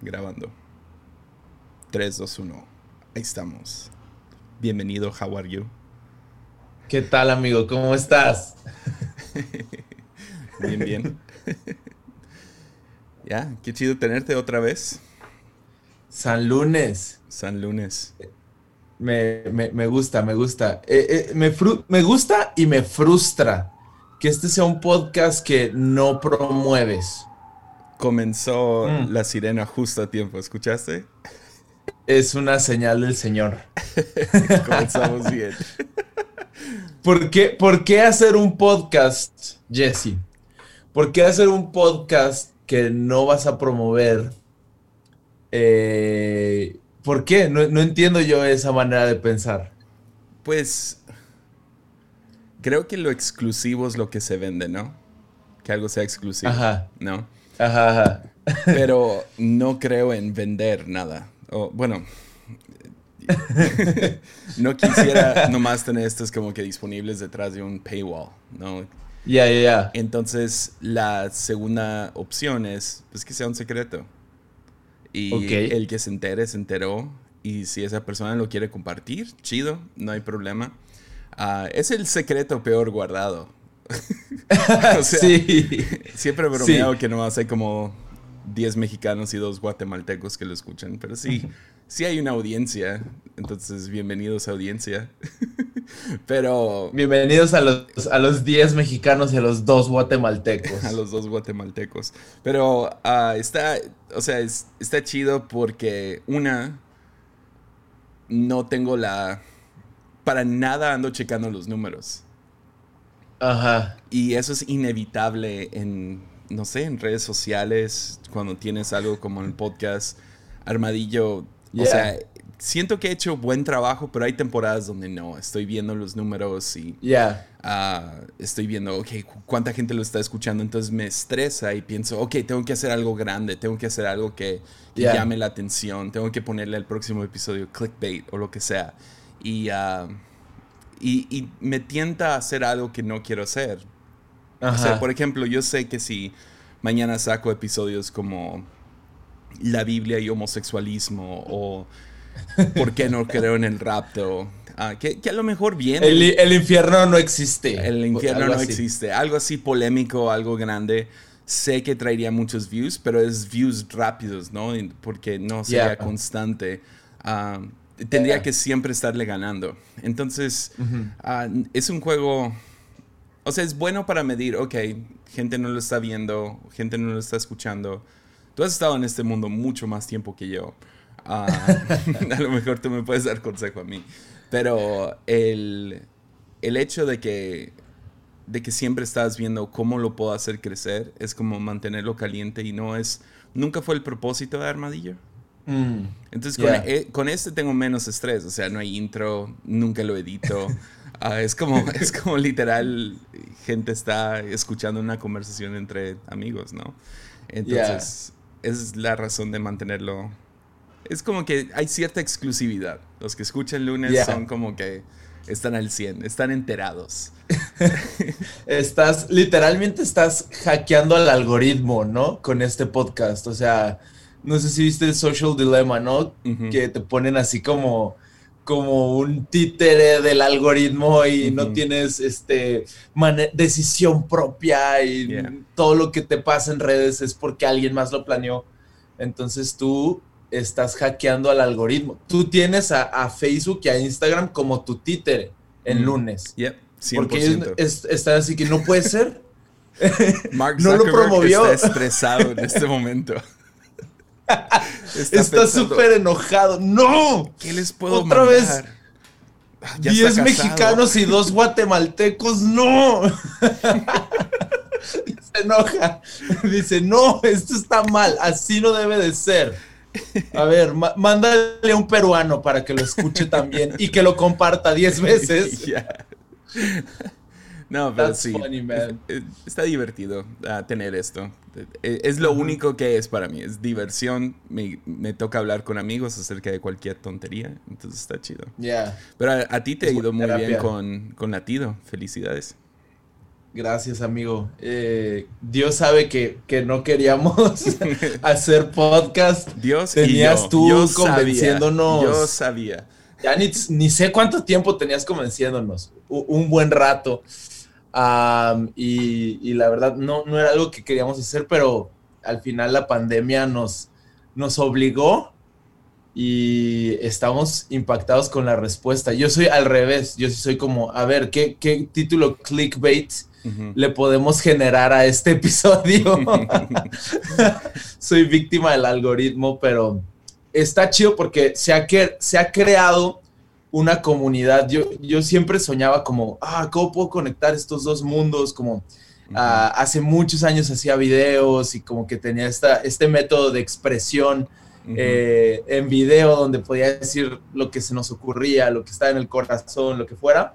Grabando. 3, 2, 1. Ahí estamos. Bienvenido, how are you? ¿Qué tal, amigo? ¿Cómo estás? bien, bien. ya, qué chido tenerte otra vez. San Lunes. San Lunes. Me, gusta, me gusta. Eh, eh, me, me gusta y me frustra que este sea un podcast que no promueves comenzó mm. la sirena justo a tiempo, ¿escuchaste? Es una señal del Señor. Comenzamos bien. ¿Por qué, ¿Por qué hacer un podcast, Jesse? ¿Por qué hacer un podcast que no vas a promover? Eh, ¿Por qué? No, no entiendo yo esa manera de pensar. Pues creo que lo exclusivo es lo que se vende, ¿no? Que algo sea exclusivo. Ajá. ¿No? Ajá, Pero no creo en vender nada. O, bueno, no quisiera nomás tener estos como que disponibles detrás de un paywall, ¿no? Ya, ya, ya. Entonces, la segunda opción es pues, que sea un secreto. Y el que se entere, se enteró. Y si esa persona lo quiere compartir, chido, no hay problema. Ah, es el secreto peor guardado. sí. Siempre he bromeado que no hay como 10 mexicanos y dos guatemaltecos que lo escuchan, pero sí, sí hay una audiencia, entonces bienvenidos a audiencia. pero... Bienvenidos a los, a los 10 mexicanos y a los dos guatemaltecos. a los dos guatemaltecos. Pero ah, está, o sea, está chido porque una, no tengo la... Para nada ando checando los números. Ajá. Y eso es inevitable en, no sé, en redes sociales, cuando tienes algo como el podcast Armadillo. O sea, siento que he hecho buen trabajo, pero hay temporadas donde no. Estoy viendo los números y ah, estoy viendo, ok, cuánta gente lo está escuchando. Entonces me estresa y pienso, ok, tengo que hacer algo grande, tengo que hacer algo que, llame la atención, tengo que ponerle al próximo episodio clickbait o lo que sea. Y. Uh, y, me tienta a hacer algo que no quiero hacer. O sea, por ejemplo, yo sé que si mañana saco episodios como la Biblia y homosexualismo o por qué no creo en el rapto, ah, que, a lo mejor viene. El, infierno no existe. El infierno no existe. Algo así polémico, algo grande. Sé que traería muchos views, pero es views rápidos, ¿no? Porque no sería constante. Ah, tendría que siempre estarle ganando. Entonces, ah, es un juego, o sea, es bueno para medir, ok, gente no lo está viendo, gente no lo está escuchando. Tú has estado en este mundo mucho más tiempo que yo. Ah, a lo mejor tú me puedes dar consejo a mí. Pero el, el hecho de que, de que siempre estás viendo cómo lo puedo hacer crecer es como mantenerlo caliente y no es... Nunca fue el propósito de Armadillo. Mm. Entonces e, con, este tengo menos estrés, o sea, no hay intro, nunca lo edito. Ah, es, como, es como literal, gente está escuchando una conversación entre amigos, ¿no? Entonces, es la razón de mantenerlo. Es como que hay cierta exclusividad. Los que escuchan lunes son como que están al 100, están enterados. estás, literalmente estás hackeando al algoritmo, ¿no? Con este podcast. O sea, no sé si viste el Social Dilemma, ¿no? Que te ponen así como, como un títere del algoritmo y no tienes este decisión propia y todo lo que te pasa en redes es porque alguien más lo planeó. Entonces tú estás hackeando al algoritmo. Tú tienes a, Facebook y a Instagram como tu títere en lunes. Yep, 100%. Porque están así que no puede ser. Mark no lo promovió. Está estresado en este momento. Está súper enojado. ¡No! ¿Qué les puedo Otra vez. 10 mexicanos y dos guatemaltecos. ¡No! Se enoja. Dice, no, esto está mal. Así no debe de ser. A ver, mándale a un peruano para que lo escuche también y que lo comparta 10 veces. No, pero sí. Está divertido ah, tener esto. E, es lo único que es para mí. Es diversión. Me, toca hablar con amigos acerca de cualquier tontería. Entonces está chido. Yeah. Pero a, ti te ha ido muy bien con, con Latido. Felicidades. Gracias, amigo. Eh, Dios sabe que, no queríamos hacer podcast. Dios tenías tú convenciéndonos. yo sabía. Ya ni, sé cuánto tiempo tenías convenciéndonos. Un, buen rato. Y, la verdad, no, no era algo que queríamos hacer, pero al final la pandemia nos, nos obligó y estamos impactados con la respuesta. Yo soy al revés, yo soy como, a ver, ¿qué, qué título clickbait le podemos generar a este episodio? soy víctima del algoritmo, pero está chido porque se ha, se ha creado una comunidad. Yo, yo siempre soñaba como, ah, ¿cómo puedo conectar estos dos mundos? Como ah, hace muchos años hacía videos y como que tenía esta, este método de expresión eh, en video donde podía decir lo que se nos ocurría, lo que estaba en el corazón, lo que fuera.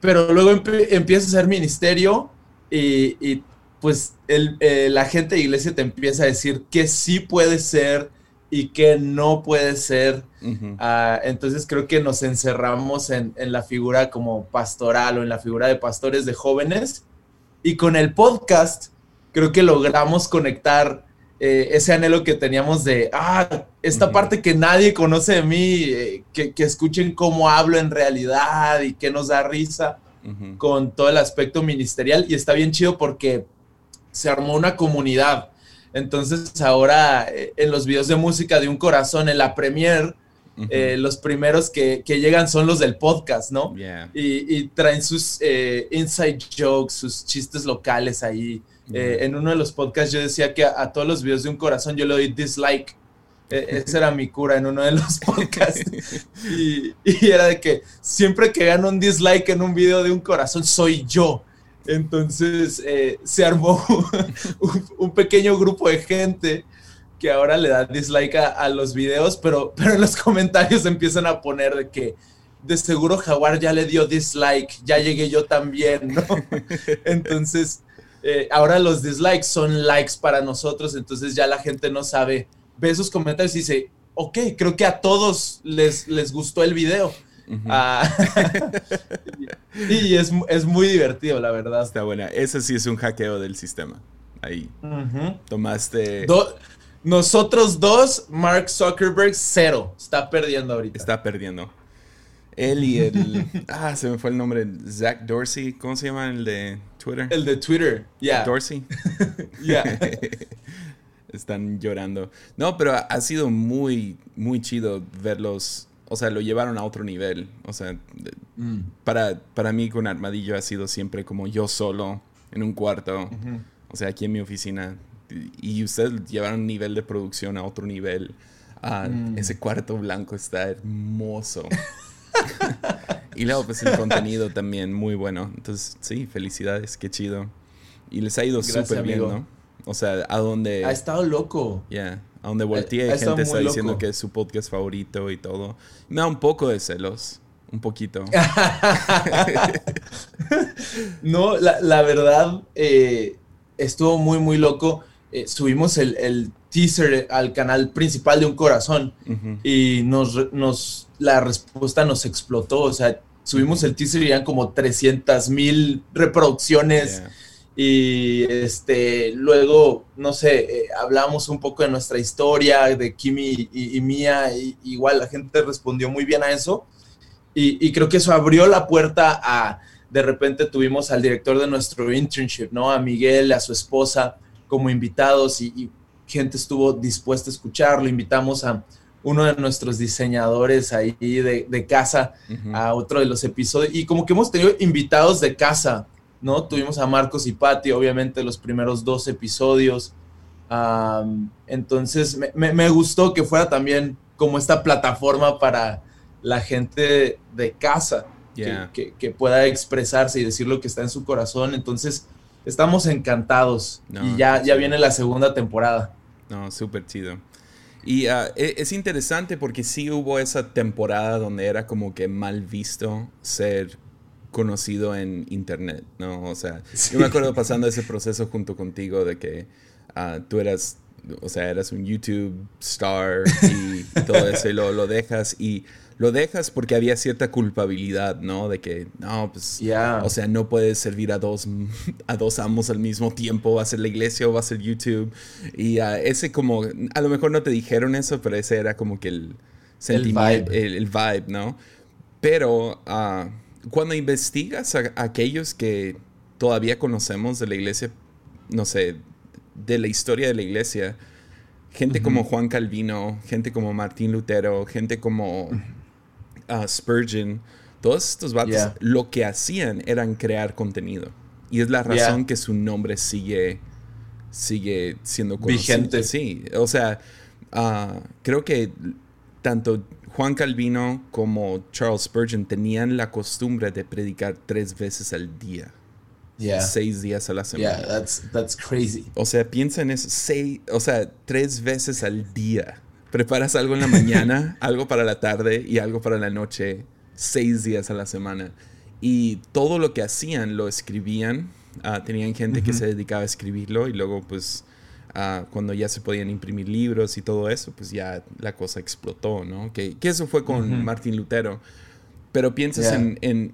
Pero luego empieza a ser ministerio y, pues eh, la gente de iglesia te empieza a decir que sí puede ser y que no puede ser. Ah, entonces creo que nos encerramos en, en, la figura como pastoral o en la figura de pastores de jóvenes. Y con el podcast creo que logramos conectar eh, ese anhelo que teníamos de, ah, esta parte que nadie conoce de mí, eh, que, escuchen cómo hablo en realidad y que nos da risa con todo el aspecto ministerial. Y está bien chido porque se armó una comunidad. Entonces ahora eh, en los videos de música de un corazón, en la premier, los primeros que, llegan son los del podcast, ¿no? Y, y, traen sus inside jokes, sus chistes locales ahí. Eh, en uno de los podcasts yo decía que a, todos los videos de un corazón yo le doy dislike. E, esa era mi cura en uno de los podcasts. y, era de que siempre que gano un dislike en un video de un corazón soy yo. Entonces eh, se armó un, pequeño grupo de gente que ahora le da dislike a, los videos, pero, pero en los comentarios empiezan a poner de que de seguro Jaguar ya le dio dislike, ya llegué yo también, ¿no? Entonces eh, ahora los dislikes son likes para nosotros, entonces ya la gente no sabe, ve esos comentarios y dice, ok, creo que a todos les, les gustó el video. Ah, y es, muy divertido, la verdad. Está buena. Ese sí es un hackeo del sistema. Ahí. Tomaste. nosotros dos, Mark Zuckerberg, cero. Está perdiendo ahorita. Está perdiendo. Él y el. ah, se me fue el nombre. Zach Dorsey. ¿Cómo se llama el de Twitter? El de Twitter, ya. Dorsey. Ya. Están llorando. No, pero ha sido muy, muy chido verlos. O sea, lo llevaron a otro nivel. O sea, mm. para, para mí con Armadillo ha sido siempre como yo solo en un cuarto. O sea, aquí en mi oficina. Y ustedes llevaron un nivel de producción a otro nivel. Mm. Ese cuarto blanco está hermoso. y luego, pues el contenido también muy bueno. Entonces, sí, felicidades, qué chido. Y les ha ido súper bien, ¿no? O sea, a donde... Ha estado loco. Ya, a donde volteé, gente está diciendo que es su podcast favorito y todo. Me da un poco de celos. Un poquito. no, la, verdad, eh, estuvo muy, muy loco. Eh, subimos el, teaser al canal principal de Un Corazón y nos, nos la respuesta nos explotó. O sea, subimos el teaser y eran como 300 mil reproducciones. Y este, luego, no sé, eh, hablamos un poco de nuestra historia, de Kimi y, mía. Y, igual la gente respondió muy bien a eso. Y, creo que eso abrió la puerta a, de repente tuvimos al director de nuestro internship, ¿no? A Miguel, a su esposa como invitados y gente estuvo dispuesta a escucharlo. Invitamos a, uno de nuestros diseñadores ahí de, casa a otro de los episodios. Y como que hemos tenido invitados de casa, ¿no? Tuvimos a Marcos y Pati, obviamente, los primeros dos episodios. entonces, me, gustó que fuera también como esta plataforma para la gente de casa, que, pueda expresarse y decir lo que está en su corazón. Entonces, estamos encantados. y ya, ya viene la segunda temporada. No, súper chido. Y e, es interesante porque sí hubo esa temporada donde era como que mal visto ser conocido en internet, ¿no? O sea, yo me acuerdo pasando ese proceso junto contigo de que ah, tú eras, o sea, eras un YouTube star y, todo eso y lo, lo dejas y lo dejas porque había cierta culpabilidad, ¿no? De que, no, pues, o sea, no puedes servir a dos, a dos amos al mismo tiempo, va a ser la iglesia o va a ser YouTube. Y uh, ese como, a lo mejor no te dijeron eso, pero ese era como que el sentimiento, el vibe, ¿no? Pero uh, cuando investigas a, aquellos que todavía conocemos de la iglesia, no sé, de la historia de la iglesia, gente como Juan Calvino, gente como Martín Lutero, gente como Spurgeon, todos estos vatos lo que hacían eran crear contenido. Y es la razón que su nombre sigue, sigue siendo Vigente. Sí, o sea, ah, creo que tanto Juan Calvino como Charles Spurgeon tenían la costumbre de predicar tres veces al día. Seis días a la semana. Yeah, that's, crazy. O sea, piensa en eso. Seis, o sea, tres veces al día preparas algo en la mañana, algo para la tarde y algo para la noche, seis días a la semana. Y todo lo que hacían lo escribían. Ah, tenían gente que se dedicaba a escribirlo y luego pues ah, cuando ya se podían imprimir libros y todo eso, pues ya la cosa explotó, ¿no? Que, eso fue con Martín Lutero. Pero piensas en, en,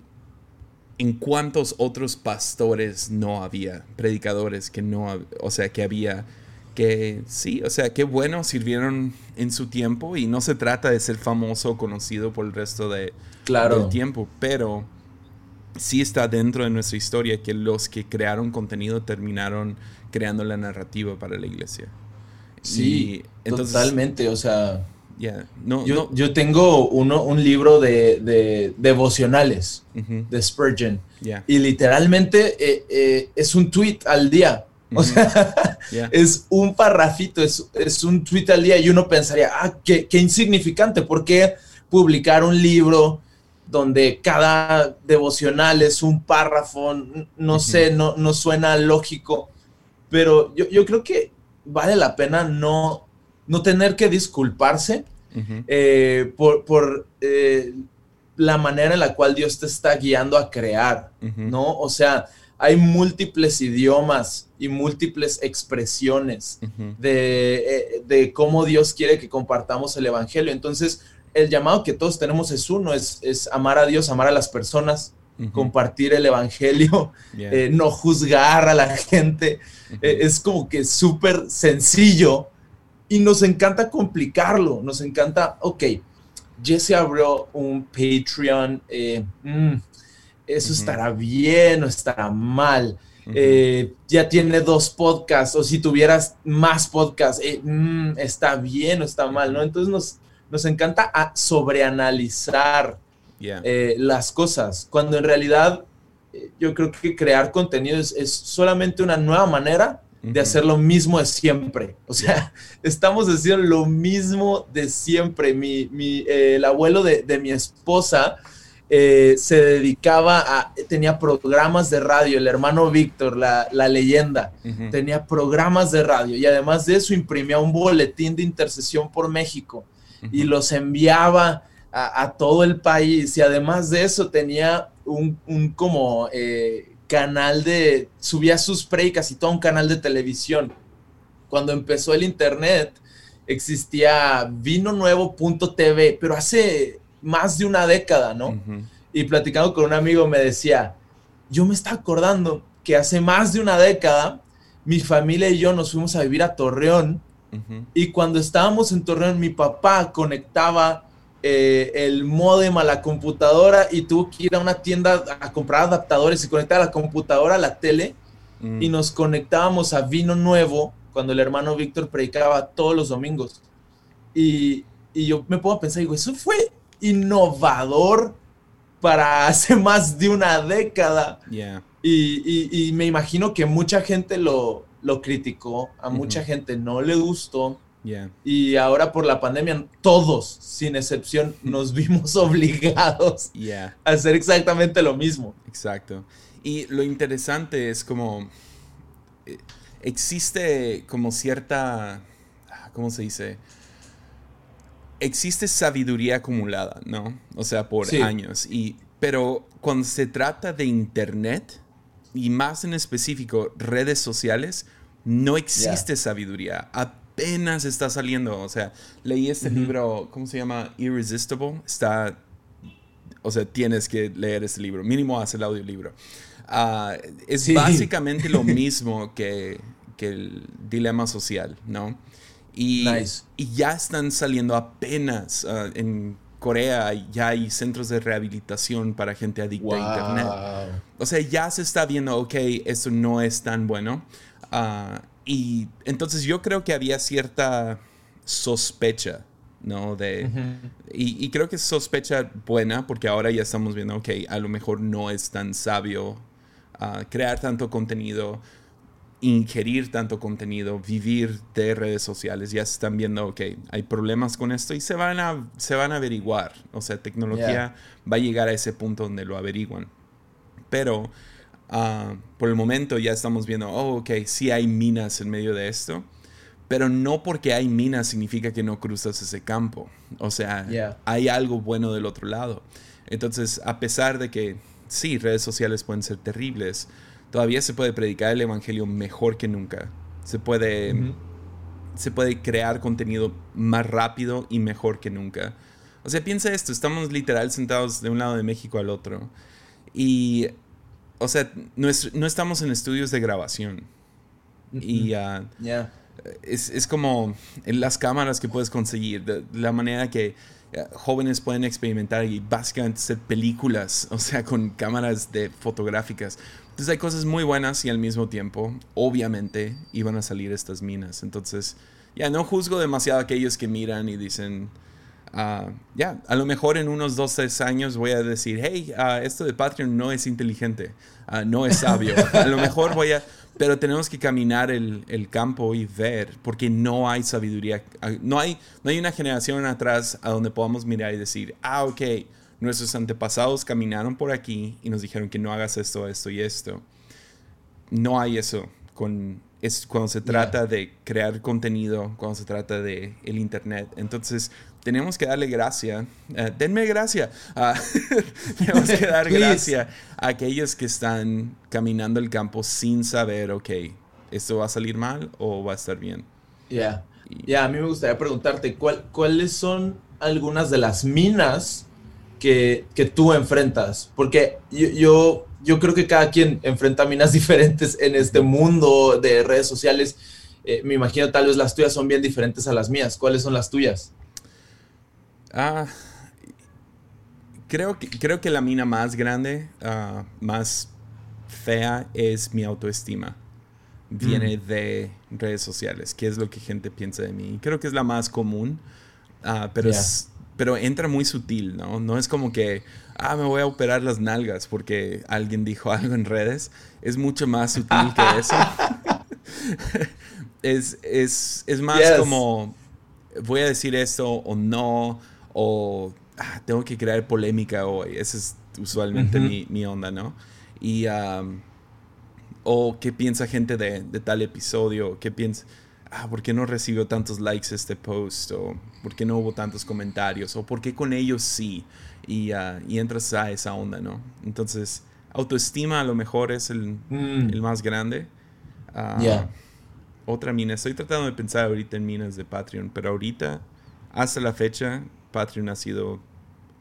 en, cuántos otros pastores no había, predicadores que no, o sea, que había que sí, o sea, qué bueno sirvieron en su tiempo y no se trata de ser famoso o conocido por el resto de, del tiempo, pero sí está dentro de nuestra historia que los que crearon contenido terminaron creando la narrativa para la iglesia. Sí, totalmente, o sea, no, yo, yo, tengo uno, un libro de, devocionales de Spurgeon y literalmente eh, eh, es un tweet al día. O sea, es un parrafito, es, es, un tweet al día y uno pensaría, ah, qué, qué insignificante, ¿por qué publicar un libro donde cada devocional es un párrafo? No sé, no, no suena lógico, pero yo, yo, creo que vale la pena no, no tener que disculparse eh, por, por eh, la manera en la cual Dios te está guiando a crear, ¿no? O sea, hay múltiples idiomas y múltiples expresiones eh, de, cómo Dios quiere que compartamos el Evangelio. Entonces, el llamado que todos tenemos es uno, es, es amar a Dios, amar a las personas, compartir el Evangelio, eh, no juzgar a la gente. Eh, es como que súper sencillo y nos encanta complicarlo, nos encanta, ok, Jesse abrió un Patreon, mm, eso estará bien o estará mal. Eh, ya tiene dos podcasts, o si tuvieras más podcasts, eh, mm, está bien o está mal, ¿no? Entonces nos, nos encanta sobreanalizar eh, las cosas, cuando en realidad yo creo que crear contenido es, solamente una nueva manera de hacer lo mismo de siempre. O sea, estamos haciendo lo mismo de siempre. Mi, el abuelo de, de mi esposa eh, se dedicaba a, tenía programas de radio, el hermano Víctor, la, leyenda, tenía programas de radio y además de eso imprimía un boletín de intercesión por México y los enviaba a, todo el país y además de eso tenía un, como eh, canal de, subía sus predicas y todo un canal de televisión. Cuando empezó el internet existía vinonuevo.tv, pero hace más de una década, ¿no? Y platicando con un amigo me decía, yo me estaba acordando que hace más de una década mi familia y yo nos fuimos a vivir a Torreón y cuando estábamos en Torreón mi papá conectaba eh, el modem a la computadora y tuvo que ir a una tienda a comprar adaptadores y conectar la computadora a la tele mm. y nos conectábamos a Vino Nuevo cuando el hermano Víctor predicaba todos los domingos. Y, y yo me puedo pensar, digo, eso fue innovador para hace más de una década. Y, me imagino que mucha gente lo, lo criticó, a mucha gente no le gustó. Y ahora por la pandemia, todos, sin excepción, nos vimos obligados a hacer exactamente lo mismo. Exacto. Y lo interesante es como, eh, existe como cierta, ah, ¿cómo se dice? existe sabiduría acumulada, ¿no? O sea, por años. Y, pero cuando se trata de Internet, y más en específico redes sociales, no existe sabiduría. apenas está saliendo. O sea, leí este libro, ¿cómo se llama? Irresistible. Está, o sea, tienes que leer este libro. Mínimo haz el audiolibro. Uh, es básicamente lo mismo que, que, el dilema social, ¿no? Y, y ya están saliendo apenas uh, en Corea ya hay centros de rehabilitación para gente adicta a Internet. O sea, ya se está viendo, ok, esto no es tan bueno. Uh, y entonces yo creo que había cierta sospecha, ¿no? De, y, creo que es sospecha buena porque ahora ya estamos viendo, ok, a lo mejor no es tan sabio uh, crear tanto contenido ingerir tanto contenido, vivir de redes sociales, ya se están viendo, ok, hay problemas con esto y se van a, se van a averiguar. O sea, tecnología va a llegar a ese punto donde lo averiguan. Pero ah, por el momento ya estamos viendo, oh, ok, sí hay minas en medio de esto, pero no porque hay minas significa que no cruzas ese campo. O sea, hay algo bueno del otro lado. Entonces, a pesar de que sí, redes sociales pueden ser terribles, todavía se puede predicar el evangelio mejor que nunca. Se puede, se puede crear contenido más rápido y mejor que nunca. O sea, piensa esto, estamos literal sentados de un lado de México al otro. Y, o sea, no, no estamos en estudios de grabación. Y uh, es, es, como en las cámaras que puedes conseguir, de, la manera que eh, jóvenes pueden experimentar y básicamente hacer películas, o sea, con cámaras de fotográficas. Entonces hay cosas muy buenas y al mismo tiempo, obviamente, iban a salir estas minas. Entonces, ya no juzgo demasiado a aquellos que miran y dicen, ah, ya, a lo mejor en unos dos, tres años voy a decir, hey, uh, esto de Patreon no es inteligente, uh, no es sabio. a lo mejor voy a, pero tenemos que caminar el, el, campo y ver, porque no hay sabiduría, no hay, no hay una generación atrás a donde podamos mirar y decir, ah, ok nuestros antepasados caminaron por aquí y nos dijeron que no hagas esto, esto y esto. No hay eso con, es cuando se trata de crear contenido, cuando se trata de el internet. Entonces, tenemos que darle gracia, eh, denme gracia, uh, tenemos que dar gracia a aquellos que están caminando el campo sin saber, ok, esto va a salir mal o va a estar bien. Ya, ya, a mí me gustaría preguntarte, ¿cuáles son algunas de las minas que, tú enfrentas? Porque yo, yo, creo que cada quien enfrenta minas diferentes en este mundo de redes sociales. Eh, me imagino tal vez las tuyas son bien diferentes a las mías. ¿Cuáles son las tuyas? Ah, creo que, creo que la mina más grande, ah, más fea, es mi autoestima. Viene mm. de redes sociales, ¿Qué es lo que gente piensa de mí. Creo que es la más común, uh, pero es pero entra muy sutil, ¿no? No es como que, ah, me voy a operar las nalgas porque alguien dijo algo en redes. Es mucho más sutil que eso. es, es, es, más como, voy a decir esto o no, o ah, tengo que crear polémica hoy. Esa es usualmente mi, mi, onda, ¿no? Y, o qué piensa gente de, de tal episodio, qué piensa ah, ¿por qué no recibió tantos likes este post? O ¿por qué no hubo tantos comentarios? O ¿por qué con ellos sí? Y, uh, y entras a esa onda, ¿no? Entonces, autoestima a lo mejor es el, mm. el más grande. Uh, Otra mina, estoy tratando de pensar ahorita en minas de Patreon, pero ahorita, hasta la fecha, Patreon ha sido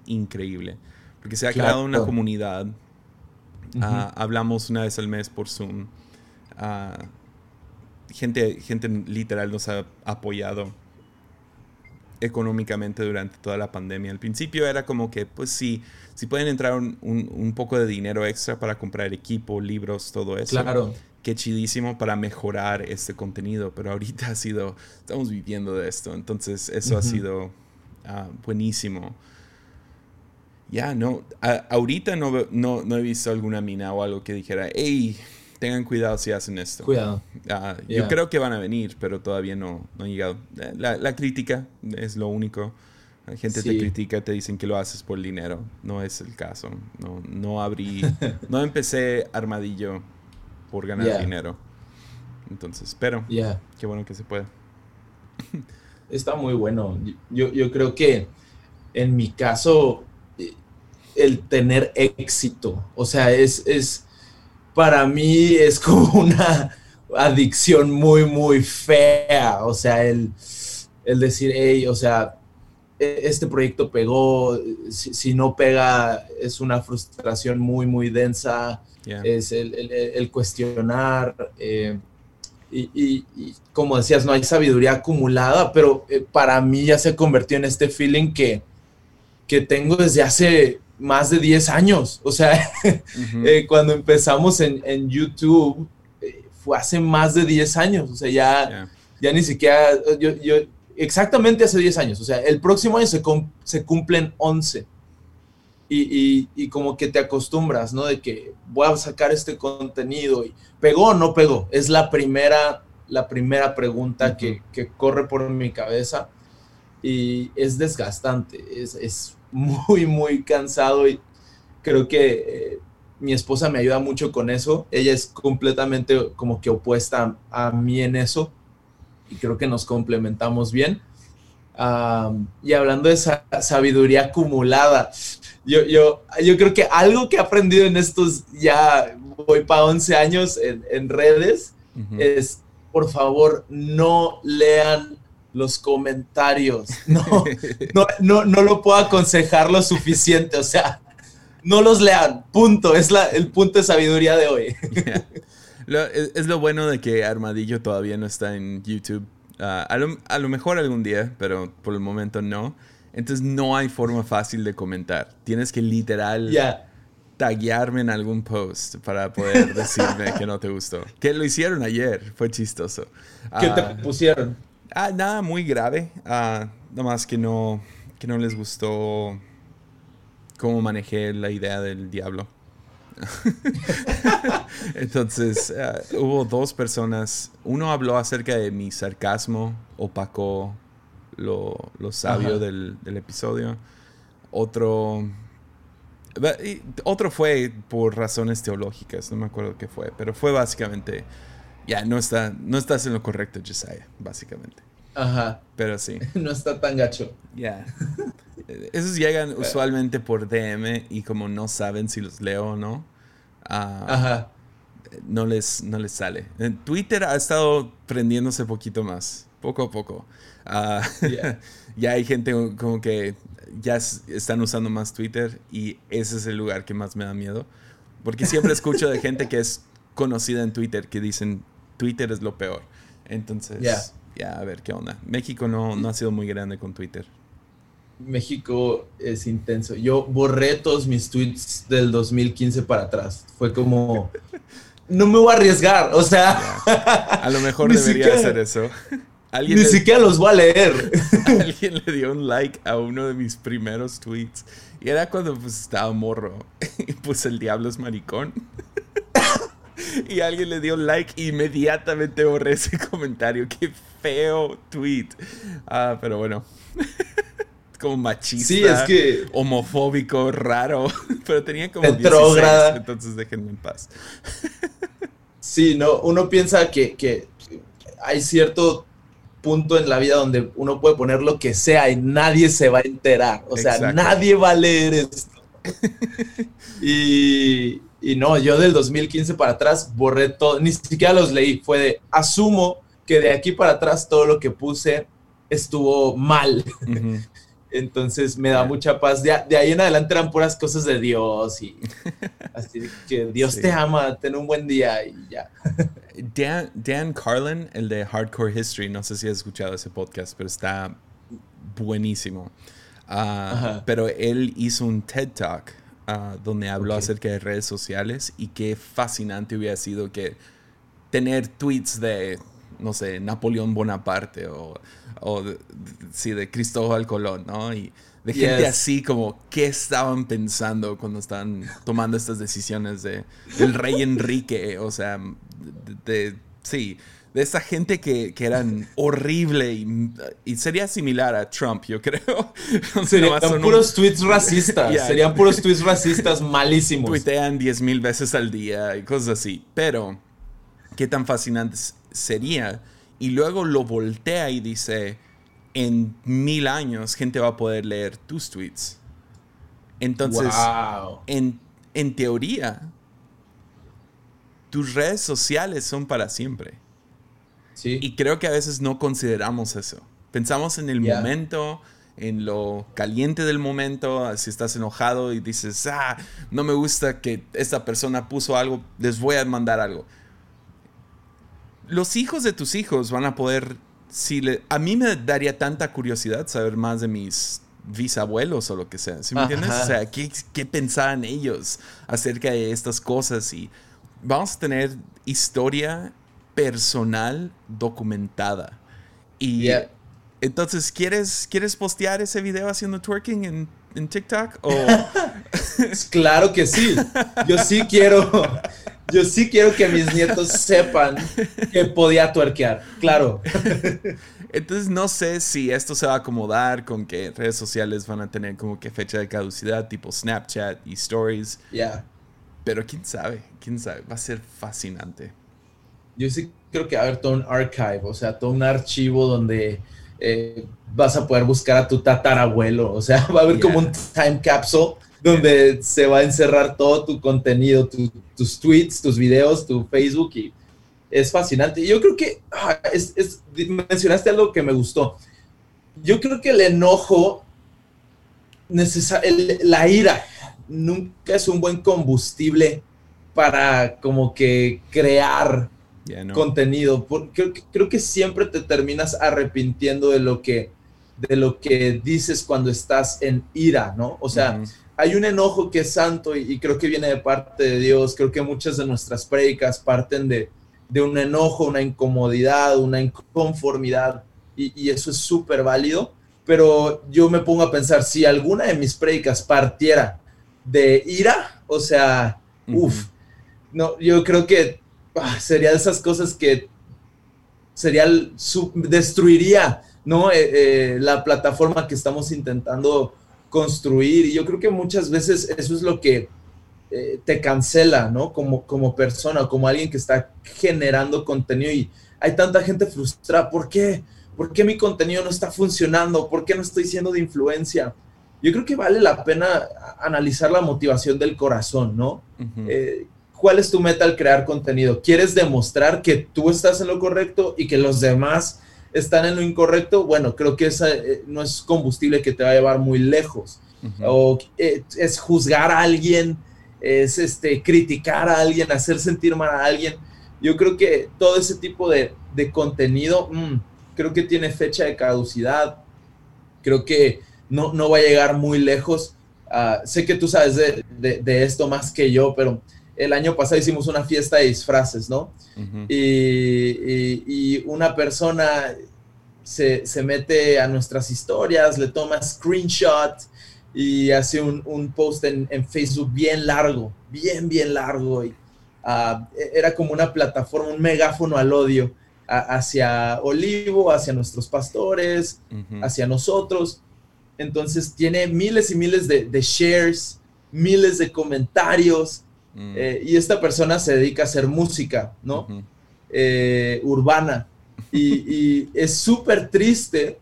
increíble. Porque se ha creado una comunidad. Uh, hablamos una vez al mes por Zoom gente, gente literal nos ha apoyado económicamente durante toda la pandemia. Al principio era como que, pues sí, si pueden entrar un, un, poco de dinero extra para comprar equipo, libros, todo eso. Claro. Qué chidísimo para mejorar este contenido, pero ahorita ha sido, estamos viviendo de esto, entonces eso ha sido ah, buenísimo. Ya, no, ahorita no, no, no he visto alguna mina o algo que dijera, hey, tengan cuidado si hacen esto. Cuidado. Ah, yo creo que van a venir, pero todavía no, no han llegado. Eh, la, crítica es lo único. La gente te critica, te dicen que lo haces por dinero. No es el caso. No, no abrí, no empecé armadillo por ganar dinero. Entonces, pero qué bueno que se puede. Está muy bueno. Yo, yo creo que en mi caso, el tener éxito, o sea, es, es para mí es como una, adicción muy, muy fea. O sea, el, el decir, hey, o sea, e, este proyecto pegó, si, no pega es una frustración muy, muy densa, es el, cuestionar. Eh, y, como decías, no hay sabiduría acumulada, pero eh, para mí ya se convirtió en este feeling que, que tengo desde hace más de 10 años. O sea, eh, cuando empezamos en, en YouTube, fue hace más de 10 años. O sea, ya, ya ni siquiera, yo, yo, exactamente hace 10 años. O sea, el próximo año se, se cumplen 11. Y, y, como que te acostumbras, ¿no? De que voy a sacar este contenido y pegó o no pegó. Es la primera, la primera pregunta que, que, corre por mi cabeza y es desgastante, es, es muy, muy cansado y creo que eh, mi esposa me ayuda mucho con eso. Ella es completamente como que opuesta a, a mí en eso y creo que nos complementamos bien. Y hablando de esa sabiduría acumulada, yo, yo, yo creo que algo que he aprendido en estos ya voy para 11 años en, redes es, por favor, no lean los comentarios. No, no, no, no, lo puedo aconsejar lo suficiente. O sea, no los lean. Punto. Es la, el punto de sabiduría de hoy. es, lo bueno de que Armadillo todavía no está en YouTube. Ah, a, lo, mejor algún día, pero por el momento no. Entonces no hay forma fácil de comentar. Tienes que literal yeah. taguearme en algún post para poder decirme que no te gustó. Que lo hicieron ayer, fue chistoso. ¿Qué te ah, pusieron? Ah, nada muy grave. nada más que no, que no les gustó cómo manejé la idea del diablo. Entonces, eh, hubo dos personas. Uno habló acerca de mi sarcasmo, opacó lo, sabio del, episodio. Otro. otro fue por razones teológicas, no me acuerdo qué fue, pero fue básicamente. Ya, no, está, no estás en lo correcto, Josiah, básicamente. Ajá. Pero sí. no está tan gacho. Ya. Esos llegan usualmente por DM y como no saben si los leo o no, ah, No, les, no les sale. Twitter ha estado prendiéndose poquito más, poco a poco. Ah, ya hay gente como que ya están usando más Twitter y ese es el lugar que más me da miedo. Porque siempre escucho de gente que es conocida en Twitter que dicen Twitter es lo peor. Entonces, ya, a ver qué onda. México no, no ha sido muy grande con Twitter. México es intenso. Yo borré todos mis tweets del 2015 para atrás. Fue como, no me voy a arriesgar. O sea, a lo mejor debería hacer eso. ni siquiera los voy a leer. Alguien le dio un like a uno de mis primeros tweets. Y era cuando pues, estaba morro. Y puse el diablo es maricón. y alguien le dio like e inmediatamente borré ese comentario. Qué feo tweet. Ah, pero bueno como machista, sí, es que... homofóbico, raro, pero tenía como 16, entonces déjenme en paz. sí, no, uno piensa que, hay cierto punto en la vida donde uno puede poner lo que sea y nadie se va a enterar, o sea, nadie va a leer esto. y, y no, yo del 2015 para atrás borré todo, ni siquiera los leí, fue de, asumo que de aquí para atrás todo lo que puse estuvo mal. Entonces me da mucha paz. De, ahí en adelante eran puras cosas de Dios y así que Dios te ama, ten un buen día y ya. Dan, Dan Carlin, el de Hardcore History, no sé si has escuchado ese podcast, pero está buenísimo. Ah, pero él hizo un TED Talk ah, donde habló acerca de redes sociales y qué fascinante hubiera sido que tener tweets de, no sé, Napoleón Bonaparte o o de, sí, de Cristóbal Colón, ¿no? Y de gente así como qué estaban pensando cuando estaban tomando estas decisiones de del rey Enrique, o sea, de, sí, de esa gente que, que eran horrible y, sería similar a Trump, yo creo. Serían puros tweets racistas, serían puros tweets racistas malísimos. Tuitean 10 mil veces al día y cosas así, pero qué tan fascinante sería y luego lo voltea y dice, en mil años gente va a poder leer tus tweets. Entonces, en, en teoría, tus redes sociales son para siempre. Y creo que a veces no consideramos eso. Pensamos en el momento, en lo caliente del momento, si estás enojado y dices, ah, no me gusta que esta persona puso algo, les voy a mandar algo. Los hijos de tus hijos van a poder, si le, a mí me daría tanta curiosidad saber más de mis bisabuelos o lo que sea, ¿sí me entiendes? O sea, ¿qué, ¿qué, pensaban ellos acerca de estas cosas? Y vamos a tener historia personal documentada. Y entonces, ¿quieres, ¿quieres postear ese video haciendo twerking en, en TikTok? ¿O? claro que sí. Yo sí quiero. Yo sí quiero que mis nietos sepan que podía twerkear. Claro. Entonces no sé si esto se va a acomodar con que redes sociales van a tener como que fecha de caducidad, tipo Snapchat y Stories. Ya. Pero quién sabe, quién sabe. Va a ser fascinante. Yo sí creo que va a haber todo un archive, o sea, todo un archivo donde eh, vas a poder buscar a tu tatarabuelo. O sea, va a haber como un time capsule donde se va a encerrar todo tu contenido, tus tweets, tus videos, tu Facebook y es fascinante. Y yo creo que ah, es, mencionaste algo que me gustó. Yo creo que el enojo, la ira, nunca es un buen combustible para como que crear contenido. creo, que siempre te terminas arrepintiendo de lo que, de lo que dices cuando estás en ira, ¿no? O sea, hay un enojo que es santo y, creo que viene de parte de Dios. Creo que muchas de nuestras predicas parten de, de un enojo, una incomodidad, una inconformidad y, eso es súper válido. Pero yo me pongo a pensar, si alguna de mis predicas partiera de ira, o sea, uff, no, yo creo que Ah, sería de esas cosas que sería destruiría ¿no? Eh, eh, la plataforma que estamos intentando construir. Y yo creo que muchas veces eso es lo que eh, te cancela, ¿no? Como, como persona, como alguien que está generando contenido y hay tanta gente frustrada. ¿Por qué? ¿Por qué mi contenido no está funcionando? ¿Por qué no estoy siendo de influencia? Yo creo que vale la pena analizar la motivación del corazón, ¿no? ¿Cuál es tu meta al crear contenido? ¿Quieres demostrar que tú estás en lo correcto y que los demás están en lo incorrecto? Bueno, creo que esa eh, no es combustible que te va a llevar muy lejos. O eh, es juzgar a alguien, es este, criticar a alguien, hacer sentir mal a alguien. Yo creo que todo ese tipo de, contenido, mm, creo que tiene fecha de caducidad. Creo que no, no va a llegar muy lejos. Ah, sé que tú sabes de, de, esto más que yo, pero el año pasado hicimos una fiesta de disfraces, ¿no? y, una persona se, mete a nuestras historias, le toma screenshot y hace un, post en, Facebook bien largo, bien, bien largo. Y, ah, era como una plataforma, un megáfono al odio hacia Olivo, hacia nuestros pastores, hacia nosotros. Entonces tiene miles y miles de, de shares, miles de comentarios Mm. Eh, y esta persona se dedica a hacer música, ¿no? Eh, urbana. Y, es súper triste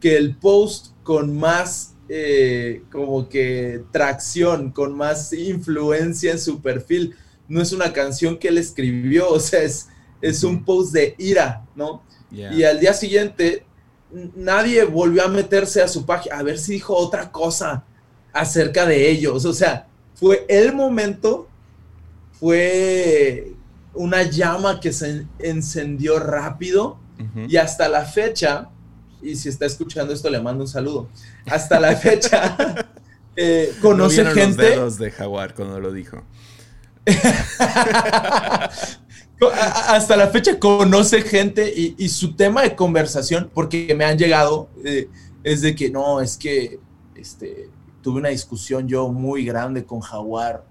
que el post con más, eh, como que tracción, con más influencia en su perfil, no es una canción que él escribió, o sea, es, es un post de ira, ¿no? Y al día siguiente, nadie volvió a meterse a su página a ver si dijo otra cosa acerca de ellos, o sea, fue el momento fue una llama que se encendió rápido y hasta la fecha, y si está escuchando esto le mando un saludo, hasta la fecha eh, conoce gente... Los dedos de Jaguar cuando lo dijo. hasta la fecha conoce gente y, su tema de conversación, porque me han llegado, eh, es de que no, es que este, tuve una discusión yo muy grande con Jaguar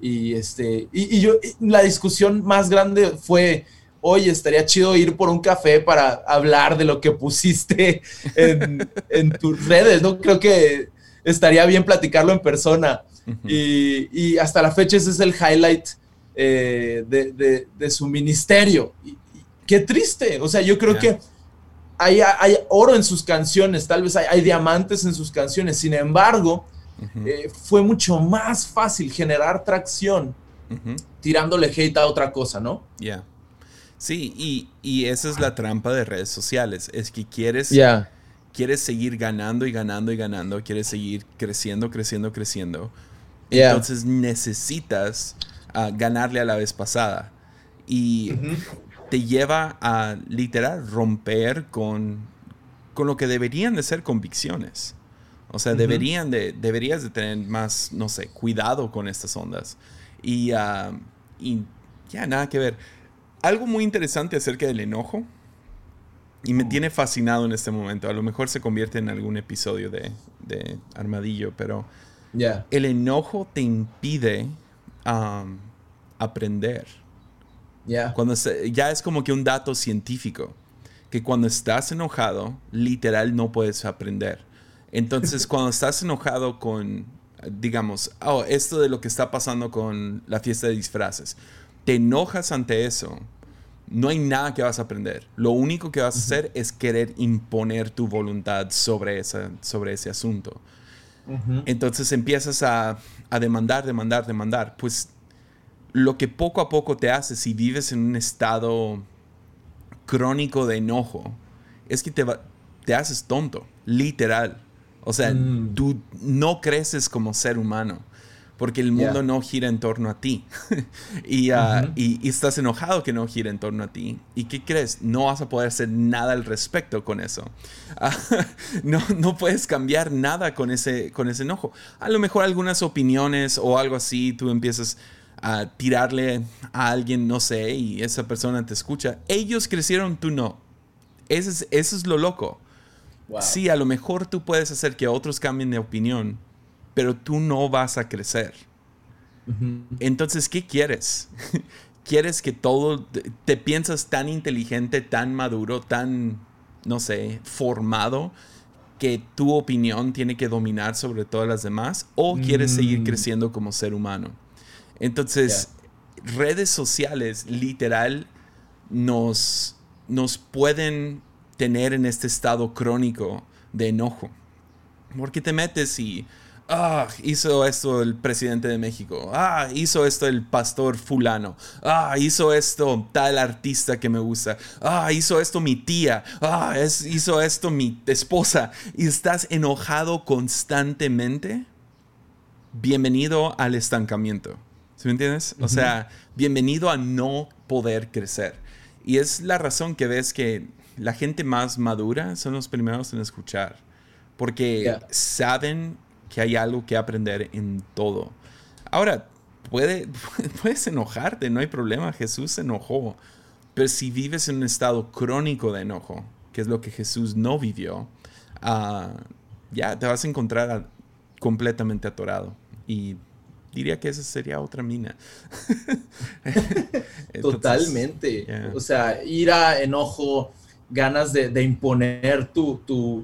y, este, y, yo, la discusión más grande fue, oye, estaría chido ir por un café para hablar de lo que pusiste en, tus redes, ¿no? Creo que estaría bien platicarlo en persona. y, hasta la fecha ese es el highlight eh, de, su ministerio. Y, qué triste, o sea, yo creo que hay, hay, oro en sus canciones, tal vez hay, hay diamantes en sus canciones, sin embargo, eh, fue mucho más fácil generar tracción tirándole hate a otra cosa, ¿no? Ya. Sí, y, esa es la trampa de redes sociales, es que quieres, quieres seguir ganando y ganando y ganando, quieres seguir creciendo, creciendo, creciendo. Entonces necesitas ah, ganarle a la vez pasada. Y te lleva a literal romper con, con lo que deberían de ser convicciones. O sea, deberían de, deberías de tener más, no sé, cuidado con estas ondas. Y, ah, y ya, nada que ver. Algo muy interesante acerca del enojo, y me mm. tiene fascinado en este momento, a lo mejor se convierte en algún episodio de, de Armadillo, pero el enojo te impide aprender. Cuando ya es como que un dato científico, que cuando estás enojado, literal no puedes aprender. Entonces, cuando estás enojado con, digamos, oh, esto de lo que está pasando con la fiesta de disfraces, te enojas ante eso, no hay nada que vas a aprender. Lo único que vas a hacer es querer imponer tu voluntad sobre, esa, sobre ese asunto. Entonces empiezas a, a, demandar, demandar, demandar. Pues lo que poco a poco te hace si vives en un estado crónico de enojo es que te, te haces tonto, literal. O sea, mm. tú no creces como ser humano porque el mundo no gira en torno a ti. Y, estás enojado que no gira en torno a ti. ¿Y qué crees? No vas a poder hacer nada al respecto con eso. No, no puedes cambiar nada con ese, con ese enojo. A lo mejor algunas opiniones o algo así, tú empiezas a tirarle a alguien, no sé, y esa persona te escucha. Ellos crecieron, tú no. Eso es, eso es lo loco. Sí, a lo mejor tú puedes hacer que otros cambien de opinión, pero tú no vas a crecer. Entonces, ¿qué quieres? ¿Quieres que todo, te piensas tan inteligente, tan maduro, tan, no sé, formado, que tu opinión tiene que dominar sobre todas las demás? ¿O quieres seguir mm. creciendo como ser humano? Entonces, redes sociales literal nos, nos pueden tener en este estado crónico de enojo. Porque te metes y ah, hizo esto el presidente de México, ah, hizo esto el pastor fulano, ah, hizo esto tal artista que me gusta, ah, hizo esto mi tía, ah, hizo esto mi esposa, y estás enojado constantemente, bienvenido al estancamiento. ¿Sí me entiendes? O sea, bienvenido a no poder crecer. Y es la razón que ves que la gente más madura son los primeros en escuchar. Porque saben que hay algo que aprender en todo. Ahora, puede, puedes enojarte, no hay problema, Jesús se enojó. Pero si vives en un estado crónico de enojo, que es lo que Jesús no vivió, ah, ya te vas a encontrar completamente atorado. Y diría que esa sería otra mina. Totalmente. O sea, ira, enojo, ganas de, imponer tu,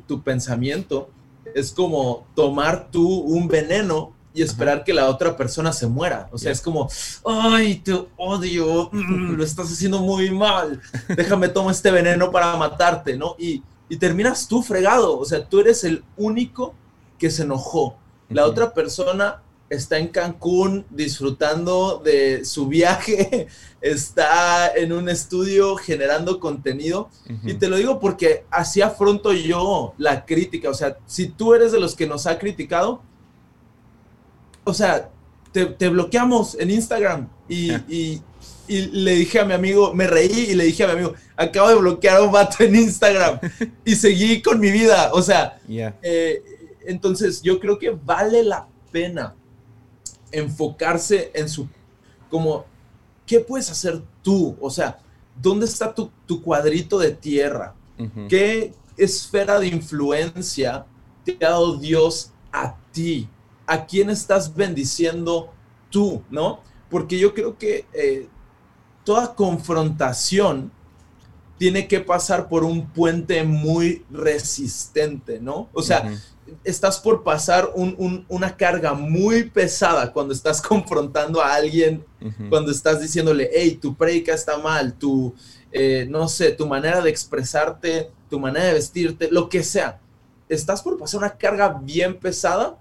tu pensamiento es como tomar tú un veneno y esperar que la otra persona se muera. O sea, es como, ay, te odio, mm, lo estás haciendo muy mal, déjame tomar este veneno para matarte, ¿no? Y, y, terminas tú fregado, o sea, tú eres el único que se enojó. La otra persona está en Cancún disfrutando de su viaje, está en un estudio generando contenido. Y te lo digo porque así afronto yo la crítica. O sea, si tú eres de los que nos ha criticado, o sea, te, bloqueamos en Instagram y, le dije a mi amigo, me reí y le dije a mi amigo, acabo de bloquear a un vato en Instagram y seguí con mi vida. O sea, eh, entonces yo creo que vale la pena enfocarse en su, como, ¿qué puedes hacer tú? O sea, ¿dónde está tu, cuadrito de tierra? ¿Qué esfera de influencia te ha dado Dios a ti? ¿A quién estás bendiciendo tú? ¿No? Porque yo creo que eh, toda confrontación tiene que pasar por un puente muy resistente, ¿no? O sea, estás por pasar una carga muy pesada cuando estás confrontando a alguien, cuando estás diciéndole, hey, tu predica está mal, tu, eh, no sé, tu manera de expresarte, tu manera de vestirte, lo que sea. Estás por pasar una carga bien pesada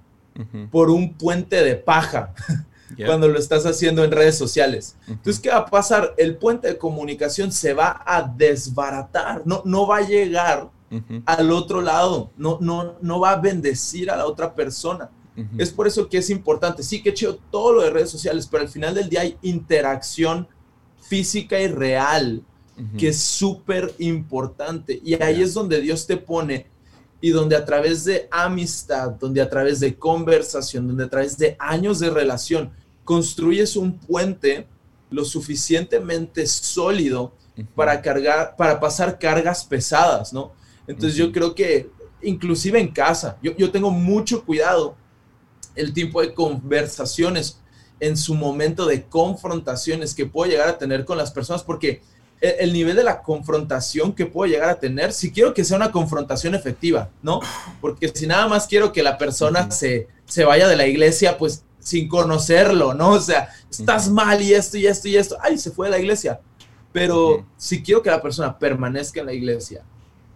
por un puente de paja. cuando lo estás haciendo en redes sociales. Entonces, ¿qué va a pasar? El puente de comunicación se va a desbaratar, no, no va a llegar al otro lado, no, no, no va a bendecir a la otra persona. Es por eso que es importante. Sí, que chido todo lo de redes sociales, pero al final del día hay interacción física y real, que es súper importante. Y ahí es donde Dios te pone y donde a través de amistad, donde a través de conversación, donde a través de años de relación, construyes un puente lo suficientemente sólido para cargar, para pasar cargas pesadas, ¿no? Entonces yo creo que inclusive en casa, yo, yo tengo mucho cuidado el tipo de conversaciones en su momento de confrontaciones que puedo llegar a tener con las personas, porque el, nivel de la confrontación que puedo llegar a tener, si quiero que sea una confrontación efectiva, ¿no? Porque si nada más quiero que la persona se, se vaya de la iglesia, pues sin conocerlo, ¿no? O sea, estás mal y esto y esto y esto, ay, se fue de la iglesia. Pero si quiero que la persona permanezca en la iglesia,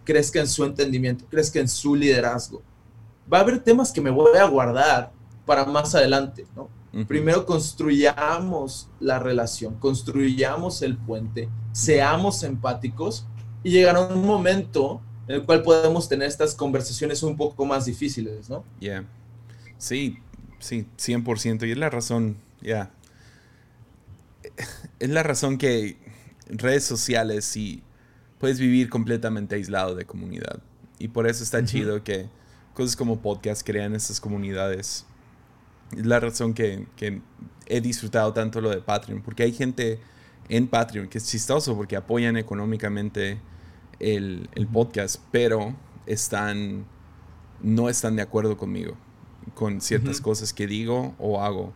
crezca en su entendimiento, crezca en su liderazgo, va a haber temas que me voy a guardar para más adelante, ¿no? Primero construyamos la relación, construyamos el puente, seamos empáticos y llegará un momento en el cual podemos tener estas conversaciones un poco más difíciles, ¿no? Yeah. Sí, sí, 100%. Y es la razón, ya. Es la razón que redes sociales sí puedes vivir completamente aislado de comunidad. Y por eso está chido que cosas como podcast crean esas comunidades es la razón que, he disfrutado tanto lo de Patreon, porque hay gente en Patreon que es chistoso porque apoyan económicamente el, podcast, pero están, no están de acuerdo conmigo, con ciertas cosas que digo o hago.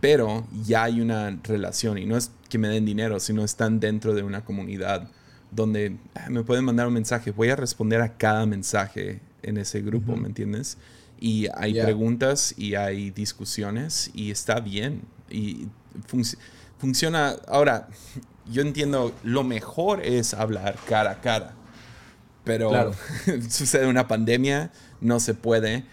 Pero ya hay una relación y no es que me den dinero, sino están dentro de una comunidad donde ah, me pueden mandar un mensaje. Voy a responder a cada mensaje en ese grupo, ¿me entiendes? y hay preguntas y hay discusiones y está bien. Y funciona. Ahora, yo entiendo, lo mejor es hablar cara a cara, pero sucede una pandemia, no se puede.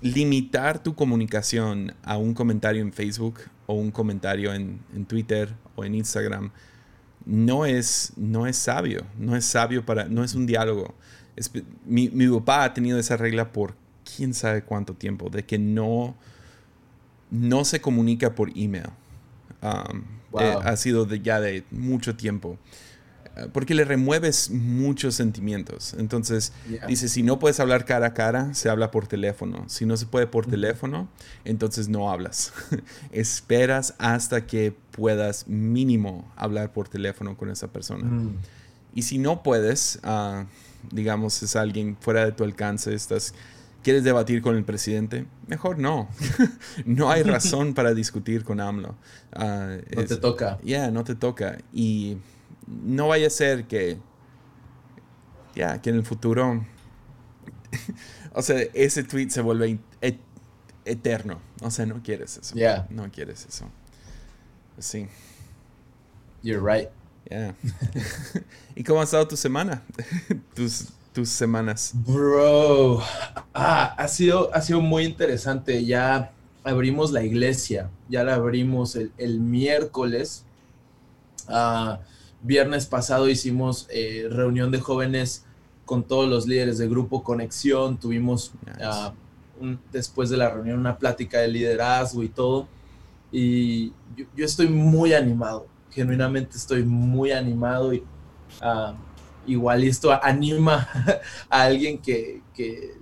Limitar tu comunicación a un comentario en Facebook o un comentario en, en Twitter o en Instagram no es, no es sabio, no es sabio para, no es un diálogo mi, mi, papá ha tenido esa regla por quién sabe cuánto tiempo, de que no, no se comunica por email. Um, eh, ha sido de, ya de mucho tiempo. Porque le remueves muchos sentimientos. Entonces, dice, si no puedes hablar cara a cara, se habla por teléfono. Si no se puede por teléfono, entonces no hablas. Esperas hasta que puedas mínimo hablar por teléfono con esa persona. Mm. Y si no puedes, uh, digamos, es alguien fuera de tu alcance, estás, quieres debatir con el presidente, mejor no. no hay razón para discutir con AMLO. Ah, no te toca. Ya, no te toca. Y no vaya a ser que, ya, que en el futuro, o sea, ese tweet se vuelve eterno. O sea, no quieres eso. Yeah. No quieres eso. Sí. You're right. ¿Y cómo ha estado tu semana? tus, tus semanas. Bro, ah, ha, sido, ha sido muy interesante. Ya abrimos la iglesia, ya la abrimos el, miércoles. Ah, viernes pasado hicimos eh, reunión de jóvenes con todos los líderes de grupo Conexión. Tuvimos ah, después de la reunión una plática de liderazgo y todo. Y yo estoy muy animado genuinamente estoy muy animado y uh, igual esto anima a alguien que,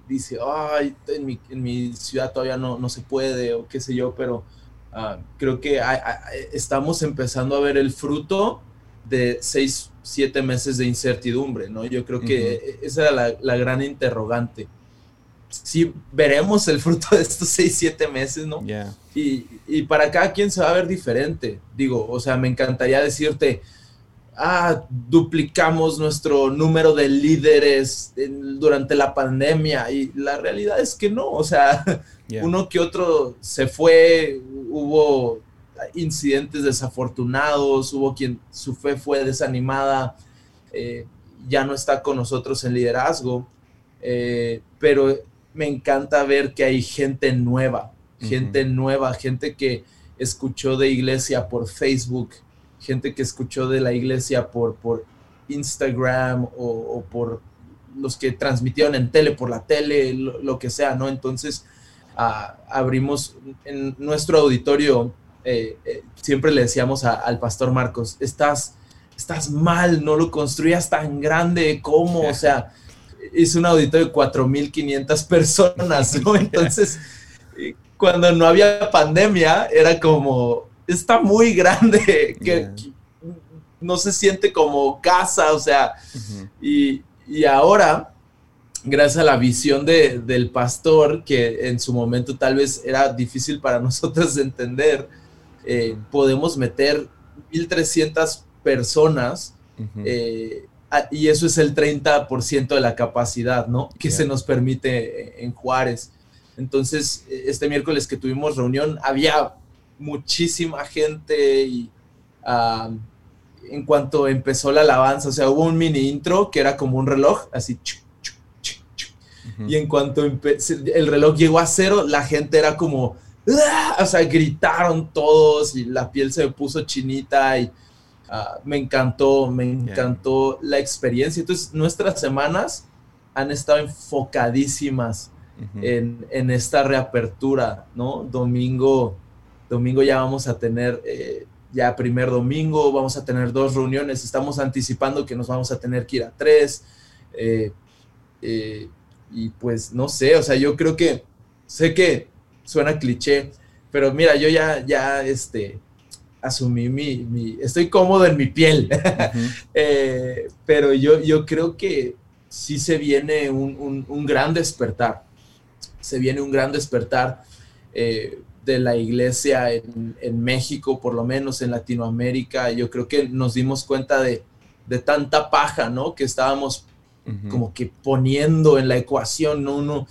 dice, ay, en mi, ciudad todavía no, no se puede o qué sé yo, pero ah, creo que estamos empezando a ver el fruto de seis, siete meses de incertidumbre, ¿no? Yo creo que esa era la, la gran interrogante sí veremos el fruto de estos seis, siete meses, ¿no? Y, y, para cada quien se va a ver diferente. Digo, o sea, me encantaría decirte, ah, duplicamos nuestro número de líderes durante la pandemia. Y la realidad es que no, o sea, uno que otro se fue, hubo incidentes desafortunados, hubo quien su fe fue desanimada, eh, ya no está con nosotros en liderazgo. Eh, pero me encanta ver que hay gente nueva, gente nueva, gente que escuchó de iglesia por Facebook, gente que escuchó de la iglesia por, por Instagram o, por los que transmitieron en tele, por la tele, lo, que sea, ¿no? Entonces ah, abrimos en nuestro auditorio, eh, eh, siempre le decíamos al pastor Marcos, estás, estás mal, no lo construías tan grande, ¿cómo? O sea, es un auditorio de 4.500 personas, ¿no? Entonces, cuando no había pandemia, era como, está muy grande, que, no se siente como casa, o sea, y, ahora, gracias a la visión del pastor, que en su momento tal vez era difícil para nosotros de entender, eh, podemos meter 1.300 personas eh, y eso es el 30% de la capacidad, ¿no? Que se nos permite en Juárez. Entonces, este miércoles que tuvimos reunión, había muchísima gente y en cuanto empezó la alabanza, o sea, hubo un mini intro que era como un reloj, así. Y en cuanto el reloj llegó a cero, la gente era como, O sea, gritaron todos y la piel se puso chinita y ah, me encantó, me encantó la experiencia. Entonces, nuestras semanas han estado enfocadísimas en, en, esta reapertura, ¿no? Domingo, domingo ya vamos a tener eh, ya primer domingo, vamos a tener dos reuniones, estamos anticipando que nos vamos a tener que ir a tres. Eh, eh, y pues no sé, o sea, yo creo que, sé que suena cliché, pero mira, yo ya, ya, este, asumí mi, estoy cómodo en mi piel, eh, pero yo, yo creo que sí se viene un, gran despertar, se viene un gran despertar de la iglesia en, México, por lo menos en Latinoamérica, yo creo que nos dimos cuenta de, tanta paja, ¿no? Que estábamos como que poniendo en la ecuación, ¿no? Uno,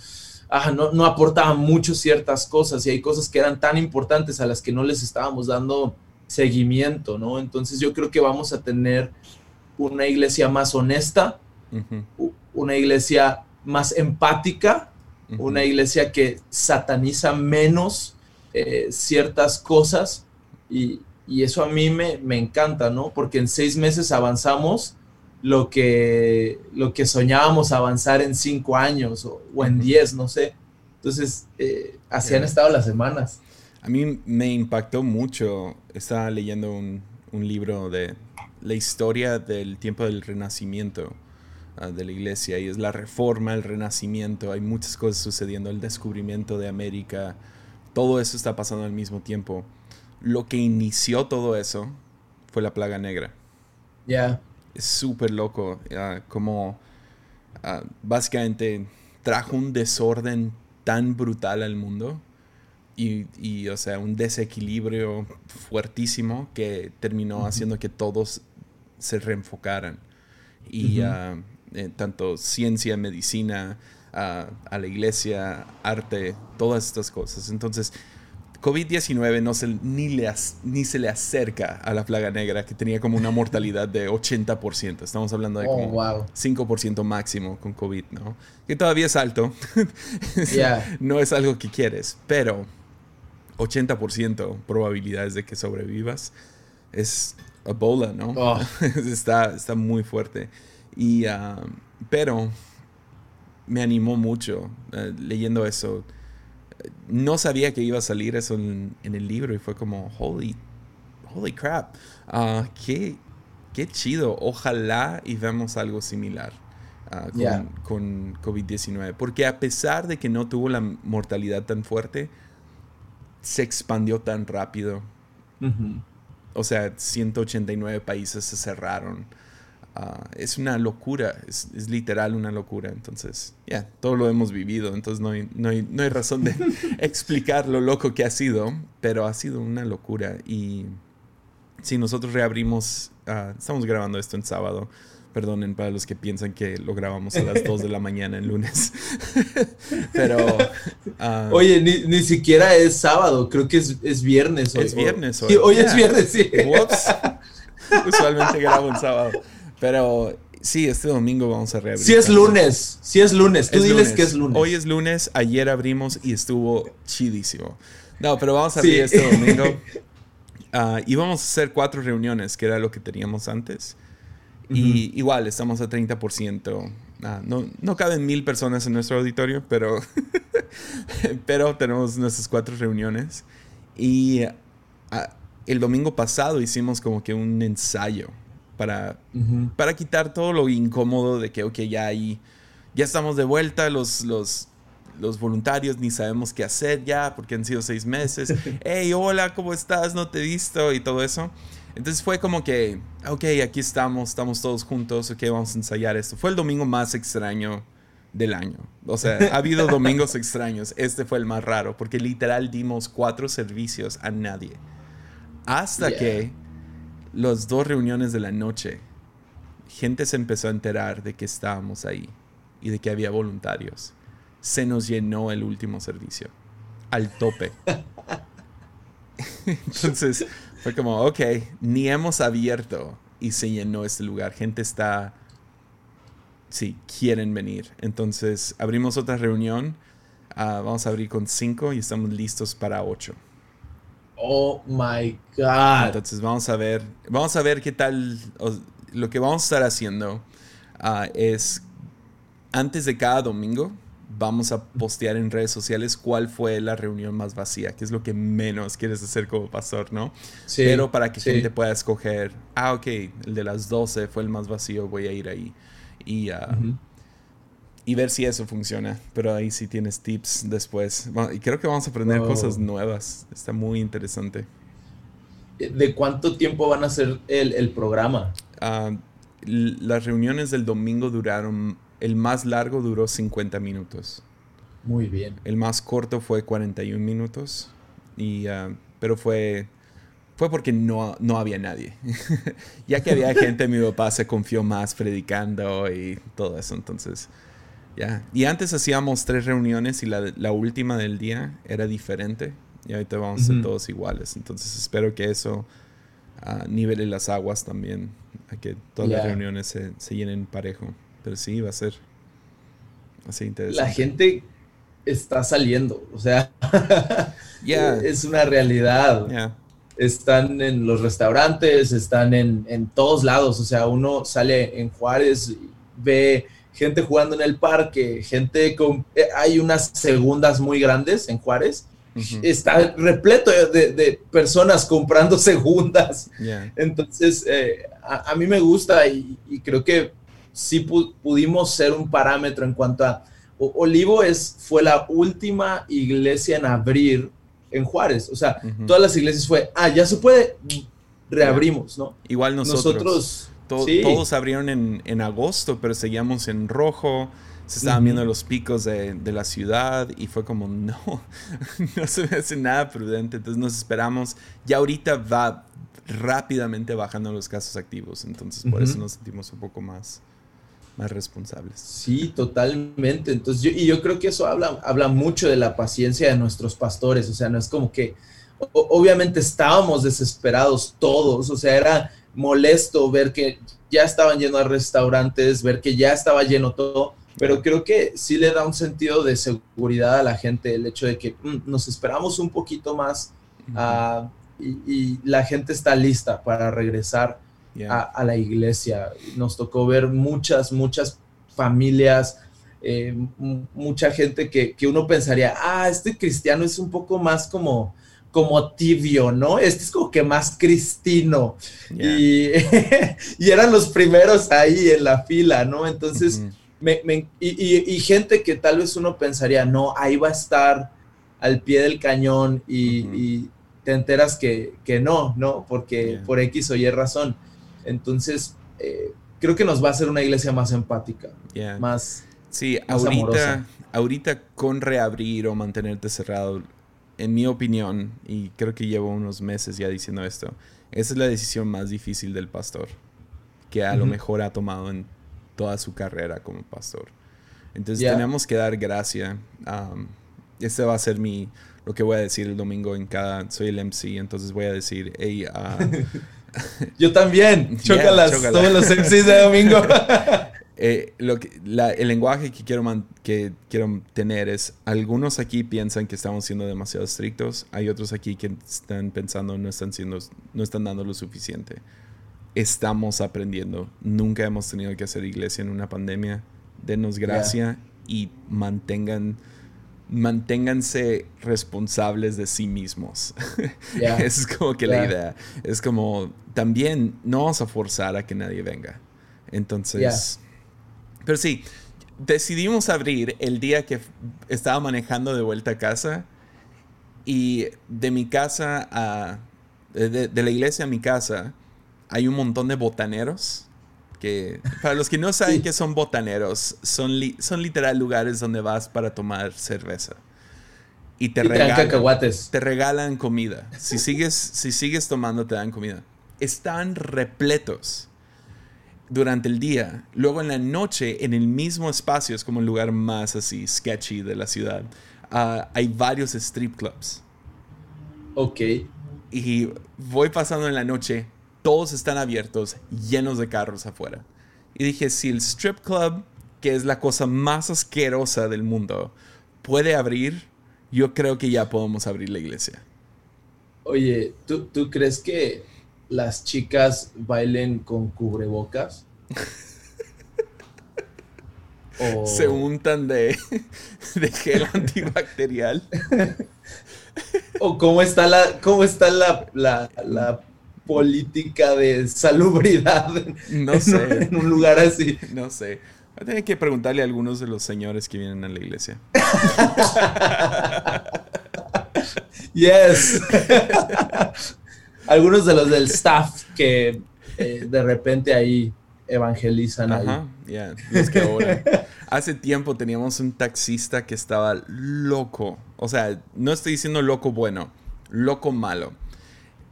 no, no aportaba mucho ciertas cosas y hay cosas que eran tan importantes a las que no les estábamos dando seguimiento, ¿no? Entonces yo creo que vamos a tener una iglesia más honesta, una iglesia más empática, una iglesia que sataniza menos eh, ciertas cosas y, eso a mí me, encanta, ¿no? Porque en seis meses avanzamos lo que, lo que soñábamos avanzar en cinco años o, en diez, no sé. Entonces, eh, así han estado las semanas. A mí me impactó mucho. Estaba leyendo un, libro de la historia del tiempo del renacimiento ah, de la iglesia y es la reforma, el renacimiento. Hay muchas cosas sucediendo, el descubrimiento de América, todo eso está pasando al mismo tiempo. Lo que inició todo eso fue la plaga negra. Ya. Es súper loco. como ah, básicamente trajo un desorden tan brutal al mundo. Y, o sea, un desequilibrio fuertísimo que terminó haciendo que todos se reenfocaran. Y ah, eh, tanto ciencia, medicina, a, la iglesia, arte, todas estas cosas. Entonces, COVID-19 no se, ni, le, ni se le acerca a la plaga negra, que tenía como una mortalidad de 80%. Estamos hablando de oh, como 5% máximo con COVID, ¿no? Que todavía es alto. no es algo que quieres, pero 80% probabilidades de que sobrevivas es Ebola, ¿no? Oh. está, está muy fuerte. Y, ah, pero me animó mucho eh, leyendo eso. No sabía que iba a salir eso en, el libro y fue como, holy, holy crap, uh, qué, qué chido. Ojalá y veamos algo similar. Ah, con, COVID-19. Porque a pesar de que no tuvo la mortalidad tan fuerte, se expandió tan rápido. O sea, 189 países se cerraron. Ah, es una locura, es, literal una locura. Entonces, ya, todo lo hemos vivido, entonces no hay, no hay, no hay razón de explicar lo loco que ha sido, pero ha sido una locura. Y si nosotros reabrimos, ah, estamos grabando esto en sábado. Perdonen para los que piensan que lo grabamos a las 2 de la mañana en lunes. Pero. Ah, Oye, ni, ni, siquiera es sábado, creo que es, es viernes hoy. Es viernes hoy. hoy es viernes, sí. Usualmente grabo en sábado. Pero Sí, este domingo vamos a reabrir. Si es lunes, si es lunes, tú diles que es lunes. Hoy es lunes, ayer abrimos y estuvo chidísimo. No, pero vamos a abrir este domingo. Uh, íbamos a hacer cuatro reuniones, que era lo que teníamos antes. Y igual, estamos a 30%. Ah, no, no caben mil personas en nuestro auditorio, pero, pero tenemos nuestras cuatro reuniones. Y ah, el domingo pasado hicimos como que un ensayo para, para quitar todo lo incómodo de que, ok, ya ahí, ya estamos de vuelta, los, los, los voluntarios ni sabemos qué hacer ya porque han sido seis meses. hey, hola, ¿cómo estás? No te he visto y todo eso. Entonces fue como que, ok, aquí estamos, estamos todos juntos, ok, vamos a ensayar esto. Fue el domingo más extraño del año. O sea, ha habido domingos extraños. Este fue el más raro porque literal dimos cuatro servicios a nadie. Hasta que las dos reuniones de la noche, gente se empezó a enterar de que estábamos ahí y de que había voluntarios se nos llenó el último servicio. Al tope. Entonces fue como, ok, ni hemos abierto y se llenó este lugar. Gente está, sí, quieren venir. Entonces abrimos otra reunión. Ah, vamos a abrir con cinco y estamos listos para ocho. Oh my God. Entonces vamos a ver, vamos a ver qué tal. Lo que vamos a estar haciendo ah, es antes de cada domingo vamos a postear en redes sociales cuál fue la reunión más vacía, que es lo que menos quieres hacer como pastor, ¿no? Sí, Pero para que gente pueda escoger, ah, ok, el de las 12 fue el más vacío, voy a ir ahí. Y, ah, y ver si eso funciona. Pero ahí sí tienes tips después. y creo que vamos a aprender cosas nuevas. Está muy interesante. ¿De cuánto tiempo van a ser el, el programa? Ah, las reuniones del domingo duraron el más largo duró 50 minutos. Muy bien. El más corto fue 41 minutos. Y, ah, pero fue, fue porque no, no había nadie. ya que había gente, mi papá se confió más predicando y todo eso. Entonces, ya. Y antes hacíamos tres reuniones y la, la última del día era diferente. Y ahorita vamos a ser todos iguales. Entonces, espero que eso uh, nivele las aguas también. A que todas las reuniones se, se llenen parejo. Pero sí, va a ser así interesante. La gente está saliendo, o sea, es una realidad. Están en los restaurantes, están en, todos lados, o sea, uno sale en Juárez, ve gente jugando en el parque, gente con... Eh, hay unas segundas muy grandes en Juárez. Está repleto de, personas comprando segundas. Entonces, eh, a, mí me gusta y creo que sí pudimos ser un parámetro en cuanto a... Olivo es, fue la última iglesia en abrir en Juárez. O sea, todas las iglesias fue, ah, ya se puede, reabrimos, ¿no? Igual nosotros. Todos abrieron en, agosto, pero seguíamos en rojo. Se estaban viendo los picos de, de, la ciudad y fue como, no, no se me hace nada prudente. Entonces nos esperamos. Ya ahorita va rápidamente bajando los casos activos. Entonces por eso nos sentimos un poco más más responsables. Sí, totalmente. Entonces, yo, y yo creo que eso habla, habla mucho de la paciencia de nuestros pastores. O sea, no es como que, obviamente estábamos desesperados todos. O sea, era molesto ver que ya estaban llenos de restaurantes, ver que ya estaba lleno todo. Pero creo que sí le da un sentido de seguridad a la gente el hecho de que mm, nos esperamos un poquito más ah, y, la gente está lista para regresar a, la iglesia. Nos tocó ver muchas, muchas familias, eh, mucha gente que, uno pensaría, ah, este cristiano es un poco más como, como tibio, ¿no? Este es como que más cristino. Y, eran los primeros ahí en la fila, ¿no? Entonces, y, gente que tal vez uno pensaría, no, ahí va a estar al pie del cañón y, te enteras que, no, ¿no? Porque por X o Y razón. Entonces, eh, creo que nos va a hacer una iglesia más empática, más. Sí, ahorita, ahorita con reabrir o mantenerte cerrado, en mi opinión, y creo que llevo unos meses ya diciendo esto, esa es la decisión más difícil del pastor, que a lo mejor ha tomado en toda su carrera como pastor. Entonces tenemos que dar gracia. Um, este va a ser mi, lo que voy a decir el domingo en cada, soy el MC, entonces voy a decir, hey, uh, Yo también. Chócalas, todos los sexys de domingo. Eh, lo que, el lenguaje que quiero, que quiero tener es, algunos aquí piensan que estamos siendo demasiado estrictos, hay otros aquí que están pensando no están, siendo, no están dando lo suficiente. Estamos aprendiendo, nunca hemos tenido que hacer iglesia en una pandemia. Denos gracia y mantengan manténganse responsables de sí mismos. es como que la idea. Es como, también no vamos a forzar a que nadie venga. Entonces, pero sí, decidimos abrir el día que estaba manejando de vuelta a casa y de mi casa a, de, la iglesia a mi casa hay un montón de botaneros que para los que no saben qué son botaneros, son, son literal lugares donde vas para tomar cerveza. Y te, regalan, te regalan comida. Si sigues, si sigues tomando, te dan comida. Están repletos durante el día. Luego en la noche, en el mismo espacio, es como el lugar más así sketchy de la ciudad. Ah, hay varios strip clubs. Ok. Y voy pasando en la noche, todos están abiertos, llenos de carros afuera. Y dije, si el strip club, que es la cosa más asquerosa del mundo, puede abrir, yo creo que ya podemos abrir la iglesia. Oye, ¿tú, tú crees que las chicas bailen con cubrebocas? Se untan de, de gel antibacterial. ¿O cómo está la, cómo está la, la política de salubridad no en, sé. en un lugar así. No sé. Voy a tener que preguntarle a algunos de los señores que vienen a la iglesia. yes. Algunos de los del staff que eh, de repente ahí evangelizan. Ajá, ya, los que oran. Hace tiempo teníamos un taxista que estaba loco. O sea, no estoy diciendo loco bueno, loco malo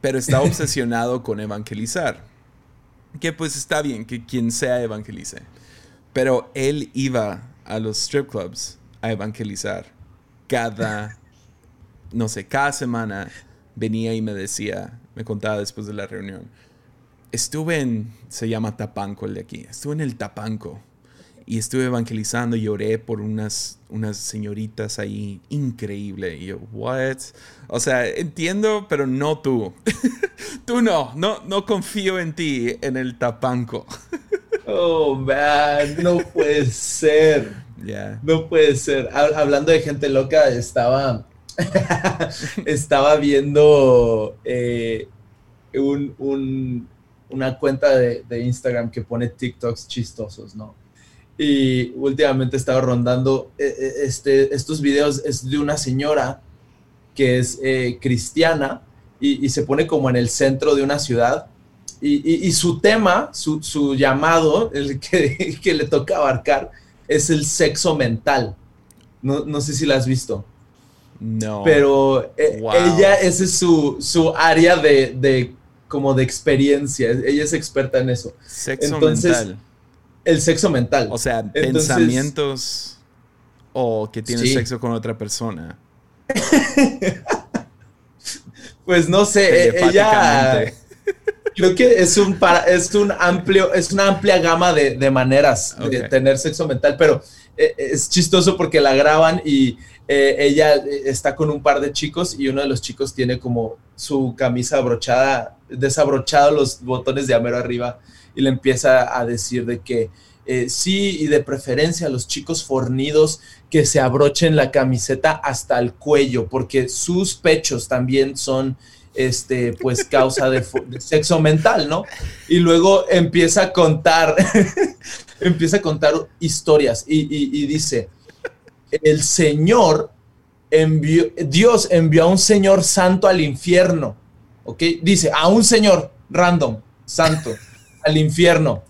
pero está obsesionado con evangelizar. Que pues está bien que quien sea evangelice. Pero él iba a los strip clubs a evangelizar. Cada, no sé, cada semana venía y me decía, me contaba después de la reunión, estuve en, se llama Tapanco el de aquí, estuve en el Tapanco y estuve evangelizando y oré por unas, unas señoritas ahí increíble. Y yo, ¿what? O sea, entiendo, pero no tú. tú no, no, no confío en ti, en el tapanco. oh, man, no puede ser. Yeah. No puede ser. Hablando de gente loca, estaba, estaba viendo eh, un, una cuenta de, Instagram que pone TikToks chistosos, ¿no? Y últimamente estaba rondando eh, eh, este, estos videos, es de una señora que es cristiana y, se pone como en el centro de una ciudad. Y, su tema, su, su llamado, el que, que, le toca abarcar, es el sexo mental. No, no sé si la has visto. No. Pero ella, ese es su, su área de, de, como de experiencia. Ella es experta en eso. Sexo Entonces, mental el sexo mental. O sea, pensamientos o que tienes sexo con otra persona. pues no sé, e-, ella creo que es un para, es un amplio, es una amplia gama de, maneras de tener sexo mental, pero e-, es chistoso porque la graban y eh, ella está con un par de chicos y uno de los chicos tiene como su camisa abrochada, desabrochado los botones de amero arriba y le empieza a decir de que eh, sí y de preferencia a los chicos fornidos que se abrochen la camiseta hasta el cuello porque sus pechos también son este pues causa de, sexo mental, ¿no? Y luego empieza a contar, empieza a contar historias y dice, el Señor envió, Dios envió a un Señor santo al infierno, ¿ok? Dice, a un Señor random, santo al infierno.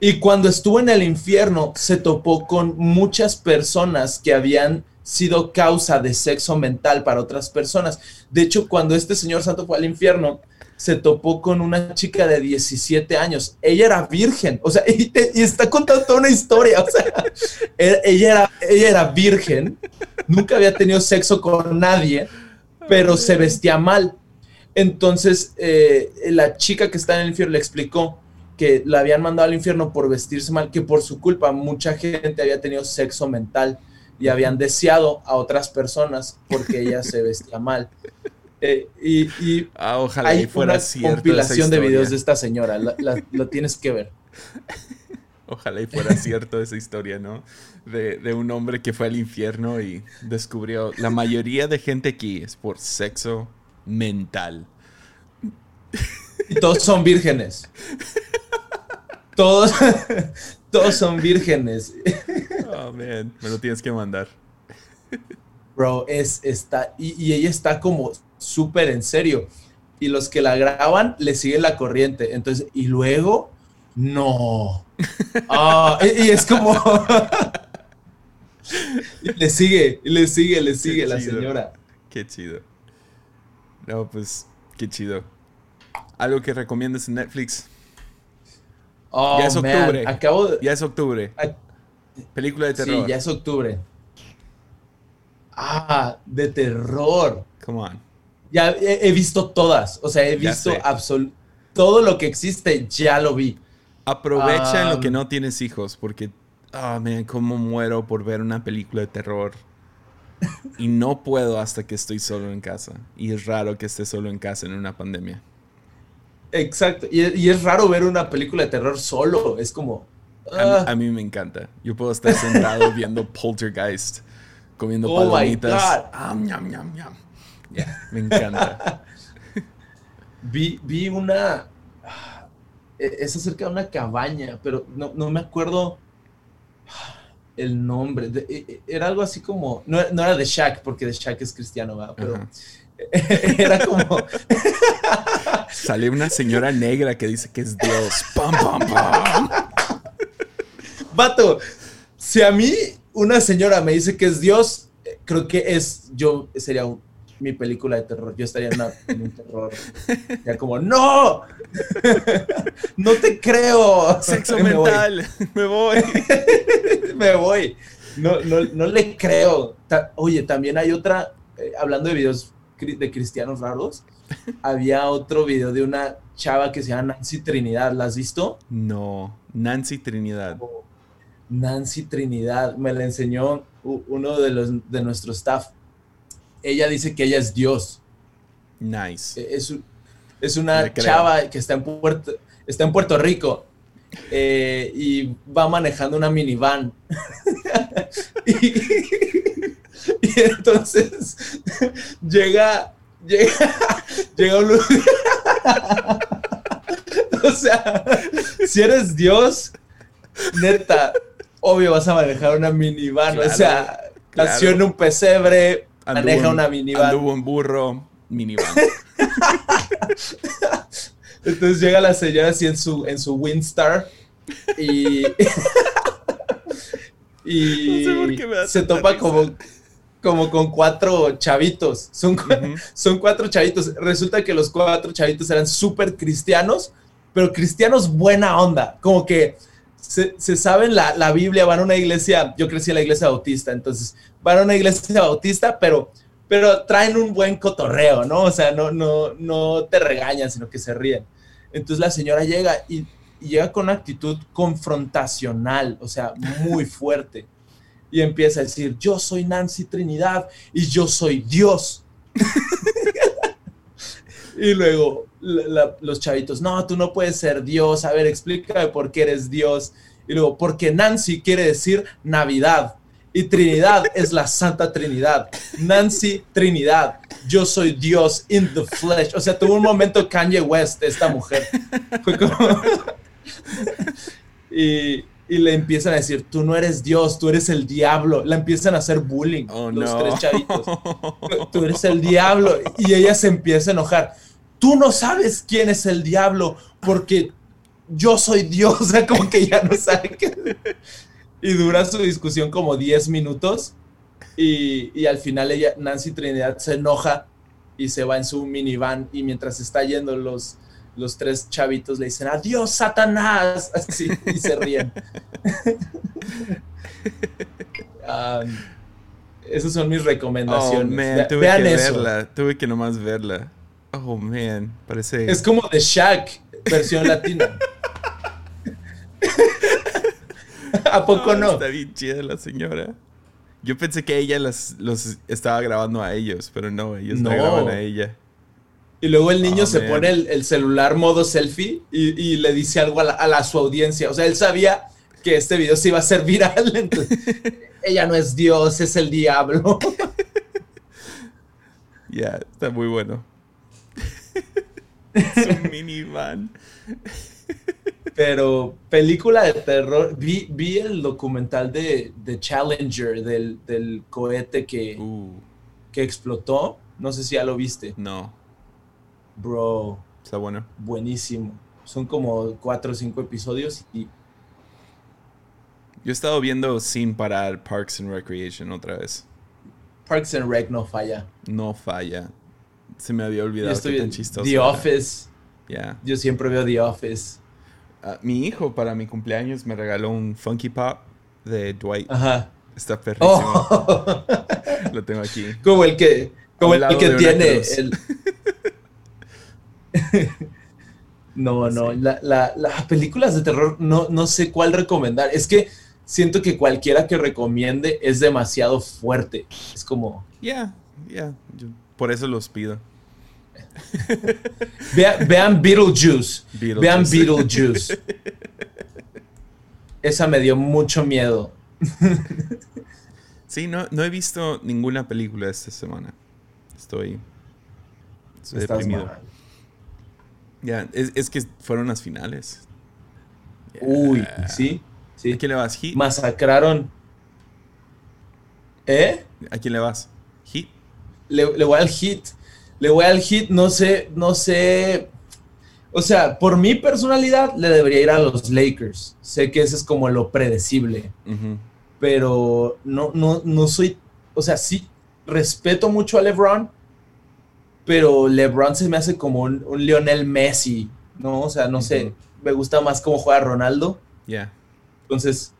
Y cuando estuvo en el infierno, se topó con muchas personas que habían sido causa de sexo mental para otras personas. De hecho, cuando este señor santo fue al infierno, se topó con una chica de 17 años. Ella era virgen, o sea, y, está contando toda una historia, o sea, e, ella era, ella era virgen, nunca había tenido sexo con nadie, pero se vestía mal. Entonces, eh, la chica que está en el infierno le explicó que la habían mandado al infierno por vestirse mal, que por su culpa mucha gente había tenido sexo mental y habían deseado a otras personas porque ella se vestía mal. Eh, y, ah, ojalá hay fuera una compilación de videos de esta señora, lo tienes que ver. Ojalá y fuera cierto esa historia, ¿no? De, de, un hombre que fue al infierno y descubrió, la mayoría de gente aquí es por sexo mental. Y todos son vírgenes. Todos, todos son vírgenes. Oh, man. Me lo tienes que mandar. Bro, es, está, y, ella está como súper en serio. Y los que la graban le siguen la corriente. Entonces, y luego, no. Ah, y, es como. le sigue, le sigue, le sigue la señora. Qué chido. No, pues, qué chido. ¿Algo que recomiendas en Netflix? Oh, ya es octubre. Acabo de... Ya es octubre. Película de terror. Sí, ya es octubre. Ah, de terror. Come on. Ya he, visto todas. O sea, he visto absolutamente todo lo que existe, ya lo vi. Aprovecha en lo que no tienes hijos, porque, ah, oh, man, cómo muero por ver una película de terror. y no puedo hasta que estoy solo en casa. Y es raro que esté solo en casa en una pandemia. Exacto. Y, es raro ver una película de terror solo. Es como. A, mí, ah. me encanta. Yo puedo estar sentado viendo Poltergeist, comiendo oh palomitas. Me encanta. vi, vi una. E, es acerca de una cabaña, pero no, me acuerdo el nombre. E, e, era algo así como. No, era de Shaq, porque de Shaq es cristiano, pero. Era como. Sale una señora negra que dice que es Dios. ¡Pam, pam, pam! Vato, si a mí una señora me dice que es Dios, creo que es. Yo sería mi película de terror. Yo estaría en, un terror. Ya como, ¡No! ¡No te creo! Sexo mental. Me voy. me voy. No, no, no le creo. Oye, también hay otra. Eh, hablando de videos de cristianos raros, había otro video de una chava que se llama Nancy Trinidad. ¿La has visto? No, Nancy Trinidad. Nancy Trinidad, me la enseñó uno de, los, de nuestro staff. Ella dice que ella es Dios. Nice. E, es, es una chava que está en Puerto, está en Puerto Rico eh, y va manejando una minivan. y, y entonces llega, llega, llega un lugar. o sea, si eres Dios, neta, obvio vas a manejar una minivan. o sea, nació en un pesebre, maneja una minivan. Anduvo en burro, minivan. Entonces llega la señora así en su, en su Windstar y. y se topa como como con cuatro chavitos. Son, son cuatro chavitos. Resulta que los cuatro chavitos eran súper cristianos, pero cristianos buena onda. Como que se, saben la, Biblia, van a una iglesia. Yo crecí en la iglesia bautista, entonces van a una iglesia bautista, pero, pero traen un buen cotorreo, ¿no? O sea, no, no, no te regañan, sino que se ríen. Entonces la señora llega y, y llega con una actitud confrontacional, o sea, muy fuerte y empieza a decir, yo soy Nancy Trinidad y yo soy Dios. y luego los chavitos, no, tú no puedes ser Dios, a ver, explícame por qué eres Dios. Y luego, porque Nancy quiere decir Navidad y Trinidad es la Santa Trinidad. Nancy Trinidad, yo soy Dios in the flesh. O sea, tuvo un momento Kanye West, esta mujer. Fue como... y, y le empiezan a decir, tú no eres Dios, tú eres el diablo. La empiezan a hacer bullying, oh, los tres chavitos. Tú eres el diablo. Y ella se empieza a enojar. Tú no sabes quién es el diablo porque yo soy Dios. O sea, como que ya no sabe qué. Y dura su discusión como 10 minutos. Y, y al final ella, Nancy Trinidad, se enoja y se va en su minivan. Y mientras está yendo los los tres chavitos le dicen, adiós, Satanás, así, y se ríen. um, esas son mis recomendaciones. Oh, tuve que verla, tuve que nomás verla. Oh, man, parece... Es como The Shack, versión latina. ¿A poco no? Está bien chida la señora. Yo pensé que ella los estaba grabando a ellos, pero no, ellos no. graban a ella. Y luego el niño oh, se pone el, celular modo selfie y, le dice algo a, la, su audiencia. O sea, él sabía que este video se iba a ser viral. Entonces, ella no es Dios, es el diablo. Ya, está muy bueno. es un minivan. Pero película de terror, vi, vi el documental de, Challenger, del, cohete que, uh. que explotó. No sé si ya lo viste. No. Bro. Está bueno. Buenísimo. Son como cuatro o cinco episodios y... Yo he estado viendo sin parar Parks and Recreation otra vez. Parks and Rec no falla. No falla. Se me había olvidado que tan chistoso. The Office. Yeah. Yo siempre veo The Office. Ah, mi hijo para mi cumpleaños me regaló un Funky Pop de Dwight. Ajá. Está perrísimo. Oh. Lo tengo aquí. Como el que, como el que tiene el... no, no, las películas de terror no, no sé cuál recomendar. Es que siento que cualquiera que recomiende es demasiado fuerte. Es como... Ya, ya, por eso los pido vean Beetlejuice. Vean Beetlejuice. Esa me dio mucho miedo. sí, no, no he visto ninguna película esta semana. Estoy, deprimido. Ya, es, que fueron las finales. Uy, sí, sí. ¿A quién le vas? ¿Heat? Masacraron. ¿Eh? ¿A quién le vas? ¿Heat? Le, le voy al Heat le voy al hit, no sé, no sé. O sea, por mi personalidad le debería ir a los Lakers. Sé que ese es como lo predecible. Pero no, no, no soy. O sea, sí, respeto mucho a LeBron. Pero LeBron se me hace como un, Lionel Messi. ¿No? O sea, no sé. Me gusta más cómo juega Ronaldo. Ya. Entonces.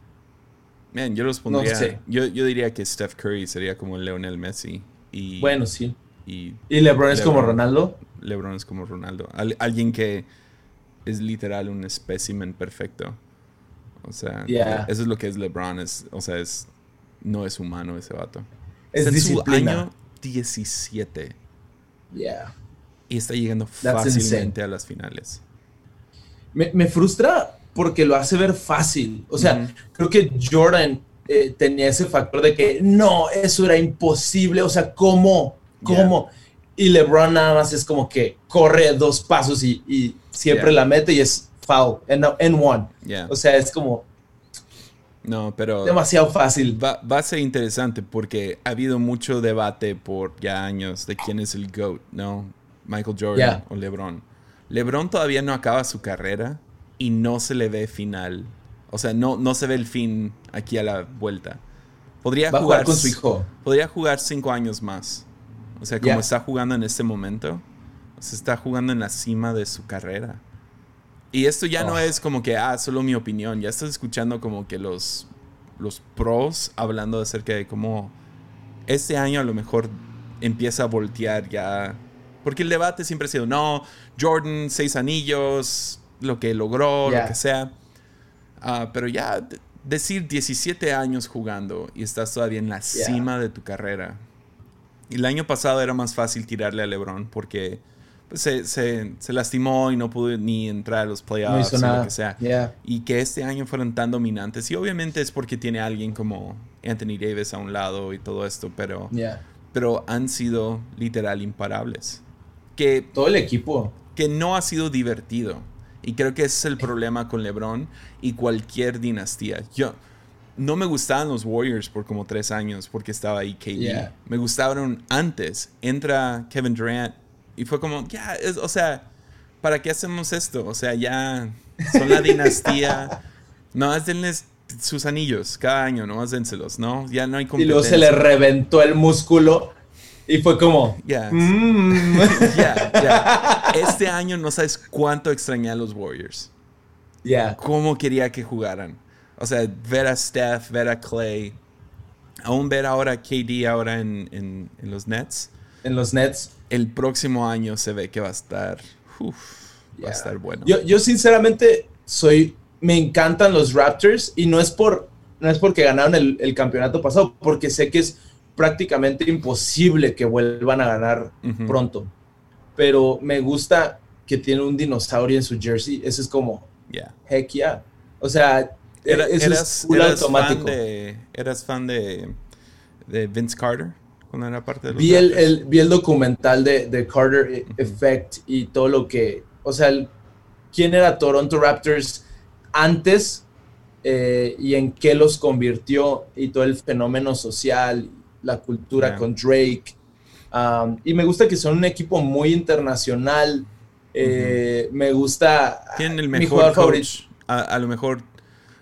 Man, yo los pondría. yo, yo diría que Steph Curry sería como Lionel Messi. Y, bueno, sí. Y, LeBron es como Ronaldo. LeBron es como Ronaldo. alguien que es literal un espécimen perfecto. O sea, eso es lo que es LeBron. Es, o sea, es, no es humano ese vato. Es en su año 17. Yeah. Y está llegando fácilmente a las finales. Me, frustra porque lo hace ver fácil. O sea, creo que Jordan eh, tenía ese factor de que no, eso era imposible. O sea, ¿cómo? ¿Cómo? Y LeBron nada más es como que corre dos pasos y, siempre la mete y es foul, en, one. O sea, es como... No, pero... Demasiado fácil. Va, a ser interesante porque ha habido mucho debate por ya años de quién es el GOAT, ¿no? Michael Jordan o LeBron. LeBron todavía no acaba su carrera y no se le ve final. O sea, no, no se ve el fin aquí a la vuelta. Podría jugar, con su hijo. Podría jugar cinco años más. O sea, como está jugando en este momento, se está jugando en la cima de su carrera. Y esto ya no oh. es como que, ah, solo mi opinión. Ya estás escuchando como que los, los pros hablando acerca de cómo este año a lo mejor empieza a voltear ya. Porque el debate siempre ha sido, no, Jordan, seis anillos, lo que logró, lo que sea. Ah, pero ya decir 17 años jugando y estás todavía en la cima de tu carrera el año pasado era más fácil tirarle a LeBron porque pues, se, lastimó y no pudo ni entrar a los playoffs o lo que sea. Y que este año fueron tan dominantes. Y obviamente es porque tiene alguien como Anthony Davis a un lado y todo esto, pero, pero han sido literal imparables. Que, todo el equipo. Que no ha sido divertido. Y creo que ese es el problema con LeBron y cualquier dinastía. Yo, no me gustaban los Warriors por como tres años porque estaba ahí KD. Me gustaban antes. Entra Kevin Durant y fue como, ya, o sea, ¿para qué hacemos esto? O sea, ya son la dinastía. no, denles sus anillos cada año, no más dénselos, ¿no? Ya no hay competencia. Y luego se le reventó el músculo y fue como, ya, mm". ya, ya. Este año no sabes cuánto extrañé a los Warriors. Ya. Cómo quería que jugaran. O sea, ver a Steph, ver a Clay, aún ver ahora a KD ahora en, en, los Nets. en los Nets. El próximo año se ve que va a estar. Va a estar bueno. Yo, yo, sinceramente soy. Me encantan los Raptors y no es por. No es porque ganaron el, campeonato pasado, porque sé que es prácticamente imposible que vuelvan a ganar pronto. Pero me gusta que tiene un dinosaurio en su jersey. Eso es como. Heck yeah. O sea, Era, eras, eras automático. Fan de, ¿Eras fan de, de Vince Carter? cuando era parte de vi el, vi el documental de, de Carter Effect y todo lo que, o sea, quién era Toronto Raptors antes eh, y en qué los convirtió y todo el fenómeno social, la cultura con Drake. Um, y me gusta que son un equipo muy internacional. Eh, me gusta. Tienen el mejor coach. A, lo mejor,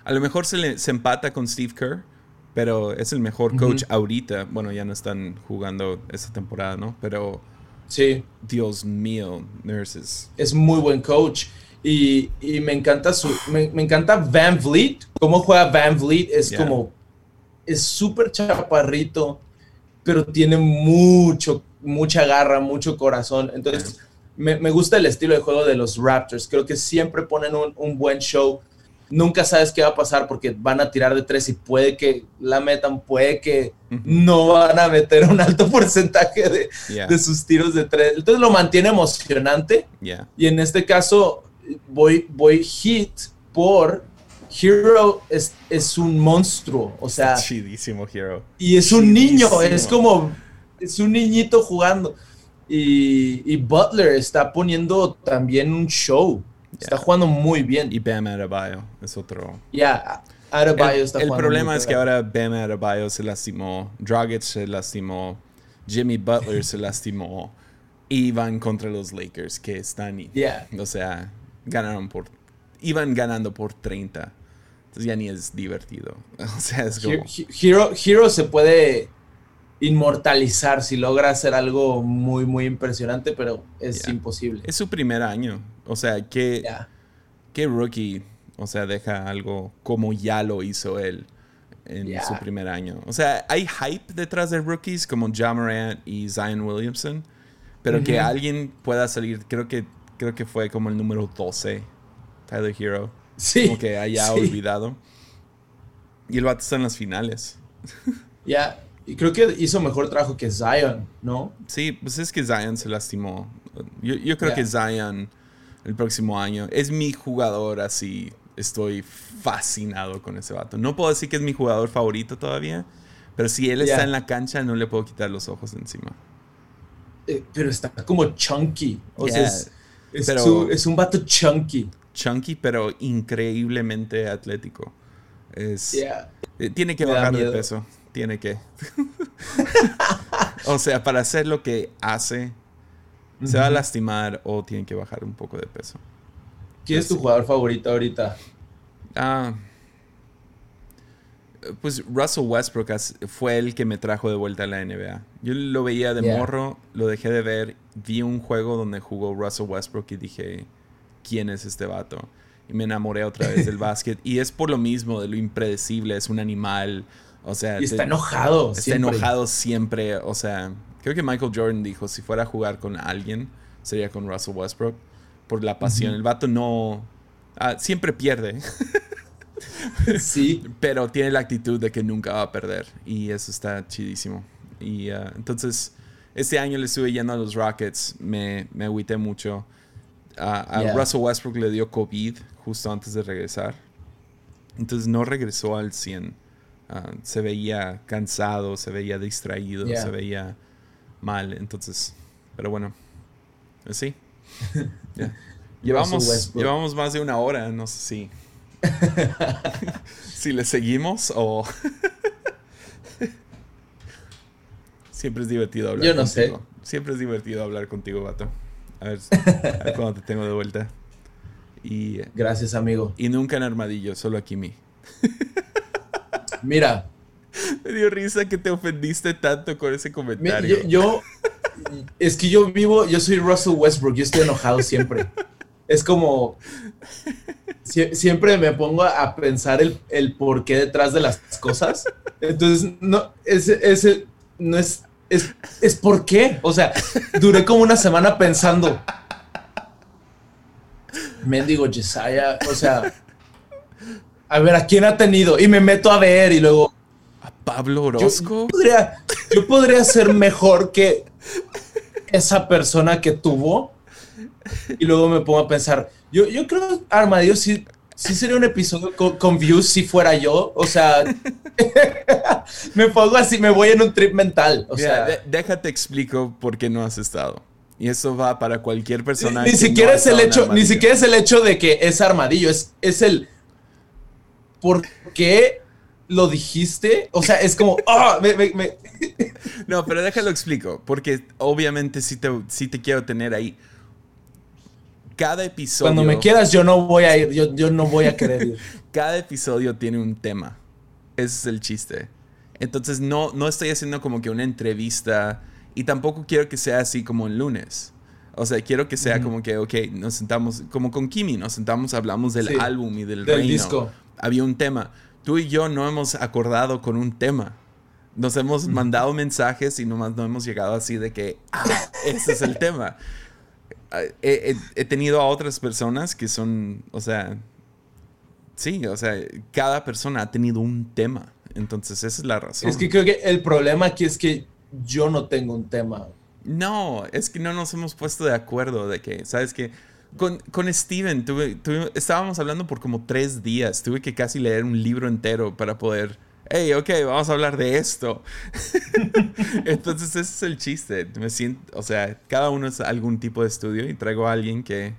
a lo mejor se, le, se empata con Steve Kerr pero es el mejor coach ahorita. Bueno, ya no están jugando esta temporada, ¿no? Pero. Sí. Dios mío, Nurses. Es muy buen coach. Y, y me encanta su. Me, encanta Van Vliet. Cómo juega Van Vliet es como. Es súper chaparrito, pero tiene mucho, mucha garra, mucho corazón. Entonces, me, me, gusta el estilo de juego de los Raptors. Creo que siempre ponen un, un buen show nunca sabes qué va a pasar porque van a tirar de tres y puede que la metan, puede que no van a meter un alto porcentaje de, sus tiros de tres. Entonces lo mantiene emocionante. Y en este caso voy, voy hit por Hero es, es un monstruo, o sea... Chidísimo Hero. Y es un niño, es como... Es un niñito jugando. Y, y Butler está poniendo también un show. Está jugando muy bien. Y Bam Adebayo es otro. Ya, Adebayo está jugando. El problema es que ahora Bam Adebayo se lastimó, Dragic se lastimó, Jimmy Butler se lastimó y van contra los Lakers que están. Yeah. O sea, ganaron por. Iban ganando por 30. Entonces ya ni es divertido. O sea, es como. Hero, Hero se puede inmortalizar si logra hacer algo muy, muy impresionante, pero es imposible. Es su primer año. O sea, que, qué rookie, o sea, deja algo como ya lo hizo él en su primer año. O sea, hay hype detrás de rookies como John y Zion Williamson, pero que alguien pueda salir, creo que, creo que fue como el número 12, Tyler Hero. Sí. Como que haya olvidado. Y el vato está en las finales. Ya. Y creo que hizo mejor trabajo que Zion, ¿no? Sí, pues es que Zion se lastimó. Yo, creo que Zion el próximo año es mi jugador así. Estoy fascinado con ese vato. No puedo decir que es mi jugador favorito todavía, pero si él está en la cancha no le puedo quitar los ojos de encima. Eh, pero está como chunky. O sea, es, es, un vato chunky. Chunky, pero increíblemente atlético. Es, eh, tiene que bajar de peso tiene que. o sea, para hacer lo que hace, se va a lastimar o tiene que bajar un poco de peso. ¿Quién es tu jugador favorito ahorita? Ah. Pues Russell Westbrook fue el que me trajo de vuelta a la NBA. Yo lo veía de morro, lo dejé de ver, vi un juego donde jugó Russell Westbrook y dije, ¿quién es este vato? Y me enamoré otra vez del básquet. Y es por lo mismo, de lo impredecible, es un animal, o sea, y está enojado. Está enojado siempre. O sea, creo que Michael Jordan dijo, si fuera a jugar con alguien, sería con Russell Westbrook. Por la pasión. El vato no... Ah, siempre pierde. sí. Pero tiene la actitud de que nunca va a perder. Y eso está chidísimo. Y ah, entonces, este año le estuve yendo a los Rockets. Me, me agüité mucho. a Russell Westbrook le dio COVID justo antes de regresar. Entonces no regresó al 100. Ah, se veía cansado, se veía distraído, se veía mal. Entonces, pero bueno, sí. llevamos, llevamos más de una hora, no sé si. si le seguimos o. Siempre es divertido hablar Yo no sé. Siempre es divertido hablar contigo, vato. A ver, a ver cuándo te tengo de vuelta. Y, Gracias, amigo. Y nunca en armadillo, solo aquí mi. Mira. Me dio risa que te ofendiste tanto con ese comentario. Yo, es que yo vivo, yo soy Russell Westbrook, yo estoy enojado siempre. Es como, siempre me pongo a pensar el, el porqué detrás de las cosas. Entonces, no, ese, ese no es es, es por qué. O sea, duré como una semana pensando. Mendigo Jesiah, o sea, a ver, ¿a quién ha tenido? Y me meto a ver y luego... ¿A Pablo Orozco? Yo podría, yo podría ser mejor que esa persona que tuvo. Y luego me pongo a pensar, yo, yo creo, Armadillo, sí, sí sería un episodio con, views si fuera yo. O sea, me pongo así, me voy en un trip mental. O sea, déjate explico por qué no has estado. Y eso va para cualquier persona. Ni, siquiera es el hecho, ni siquiera es el hecho de que es armadillo, es, es el ¿por qué lo dijiste? O sea, es como, ah, No, pero déjalo explico, porque obviamente sí te, sí te quiero tener ahí. Cada episodio... Cuando me quieras yo no voy a ir, yo, yo no voy a querer ir. Cada episodio tiene un tema. Ese es el chiste. Entonces no, no estoy haciendo como que una entrevista y tampoco quiero que sea así como el lunes. O sea, quiero que sea como que, ok, nos sentamos, como con Kimi, nos sentamos, hablamos del álbum y del, del disco había un tema. Tú y yo no hemos acordado con un tema. Nos hemos mandado mensajes y nomás no hemos llegado así de que, ah, ese es el tema. Ah, he, tenido a otras personas que son, o sea, sí, o sea, cada persona ha tenido un tema. Entonces, esa es la razón. Es que creo que el problema aquí es que yo no tengo un tema. No, es que no nos hemos puesto de acuerdo de que, ¿sabes qué? Con, con Steven, tuve, estábamos hablando por como tres días. Tuve que casi leer un libro entero para poder. Hey, ok, vamos a hablar de esto. Entonces, ese es el chiste. Me siento, o sea, cada uno es algún tipo de estudio y traigo a alguien que,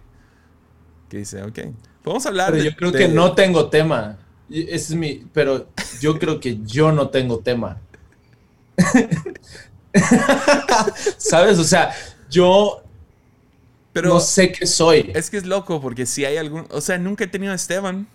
que dice, ok, podemos hablar pero Yo creo que no tengo tema. Ese es mi. Pero yo creo que yo no tengo tema. ¿Sabes? O sea, yo pero no sé qué soy. Es que es loco porque si hay algún... O sea, nunca he tenido a Esteban.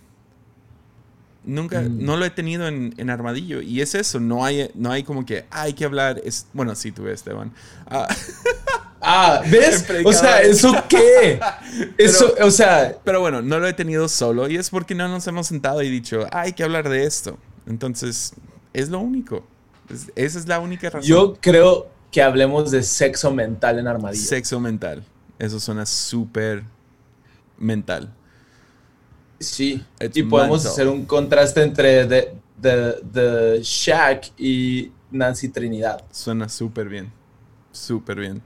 Nunca, mm. no lo he tenido en, en, Armadillo. Y es eso, no hay, no hay como que hay que hablar. Es, bueno, sí tuve a Esteban. Ah, ah ¿ves? O sea, ¿eso qué? Eso, o sea... Pero bueno, no lo he tenido solo y es porque no nos hemos sentado y dicho, hay que hablar de esto. Entonces, es lo único. esa es la única razón. Yo creo que hablemos de sexo mental en Armadillo. Sexo mental. Eso suena súper mental. Sí, y podemos hacer un contraste entre The, the, Shaq y Nancy Trinidad. Suena súper bien, súper bien.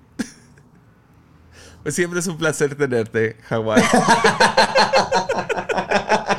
pues siempre es un placer tenerte, Hawái.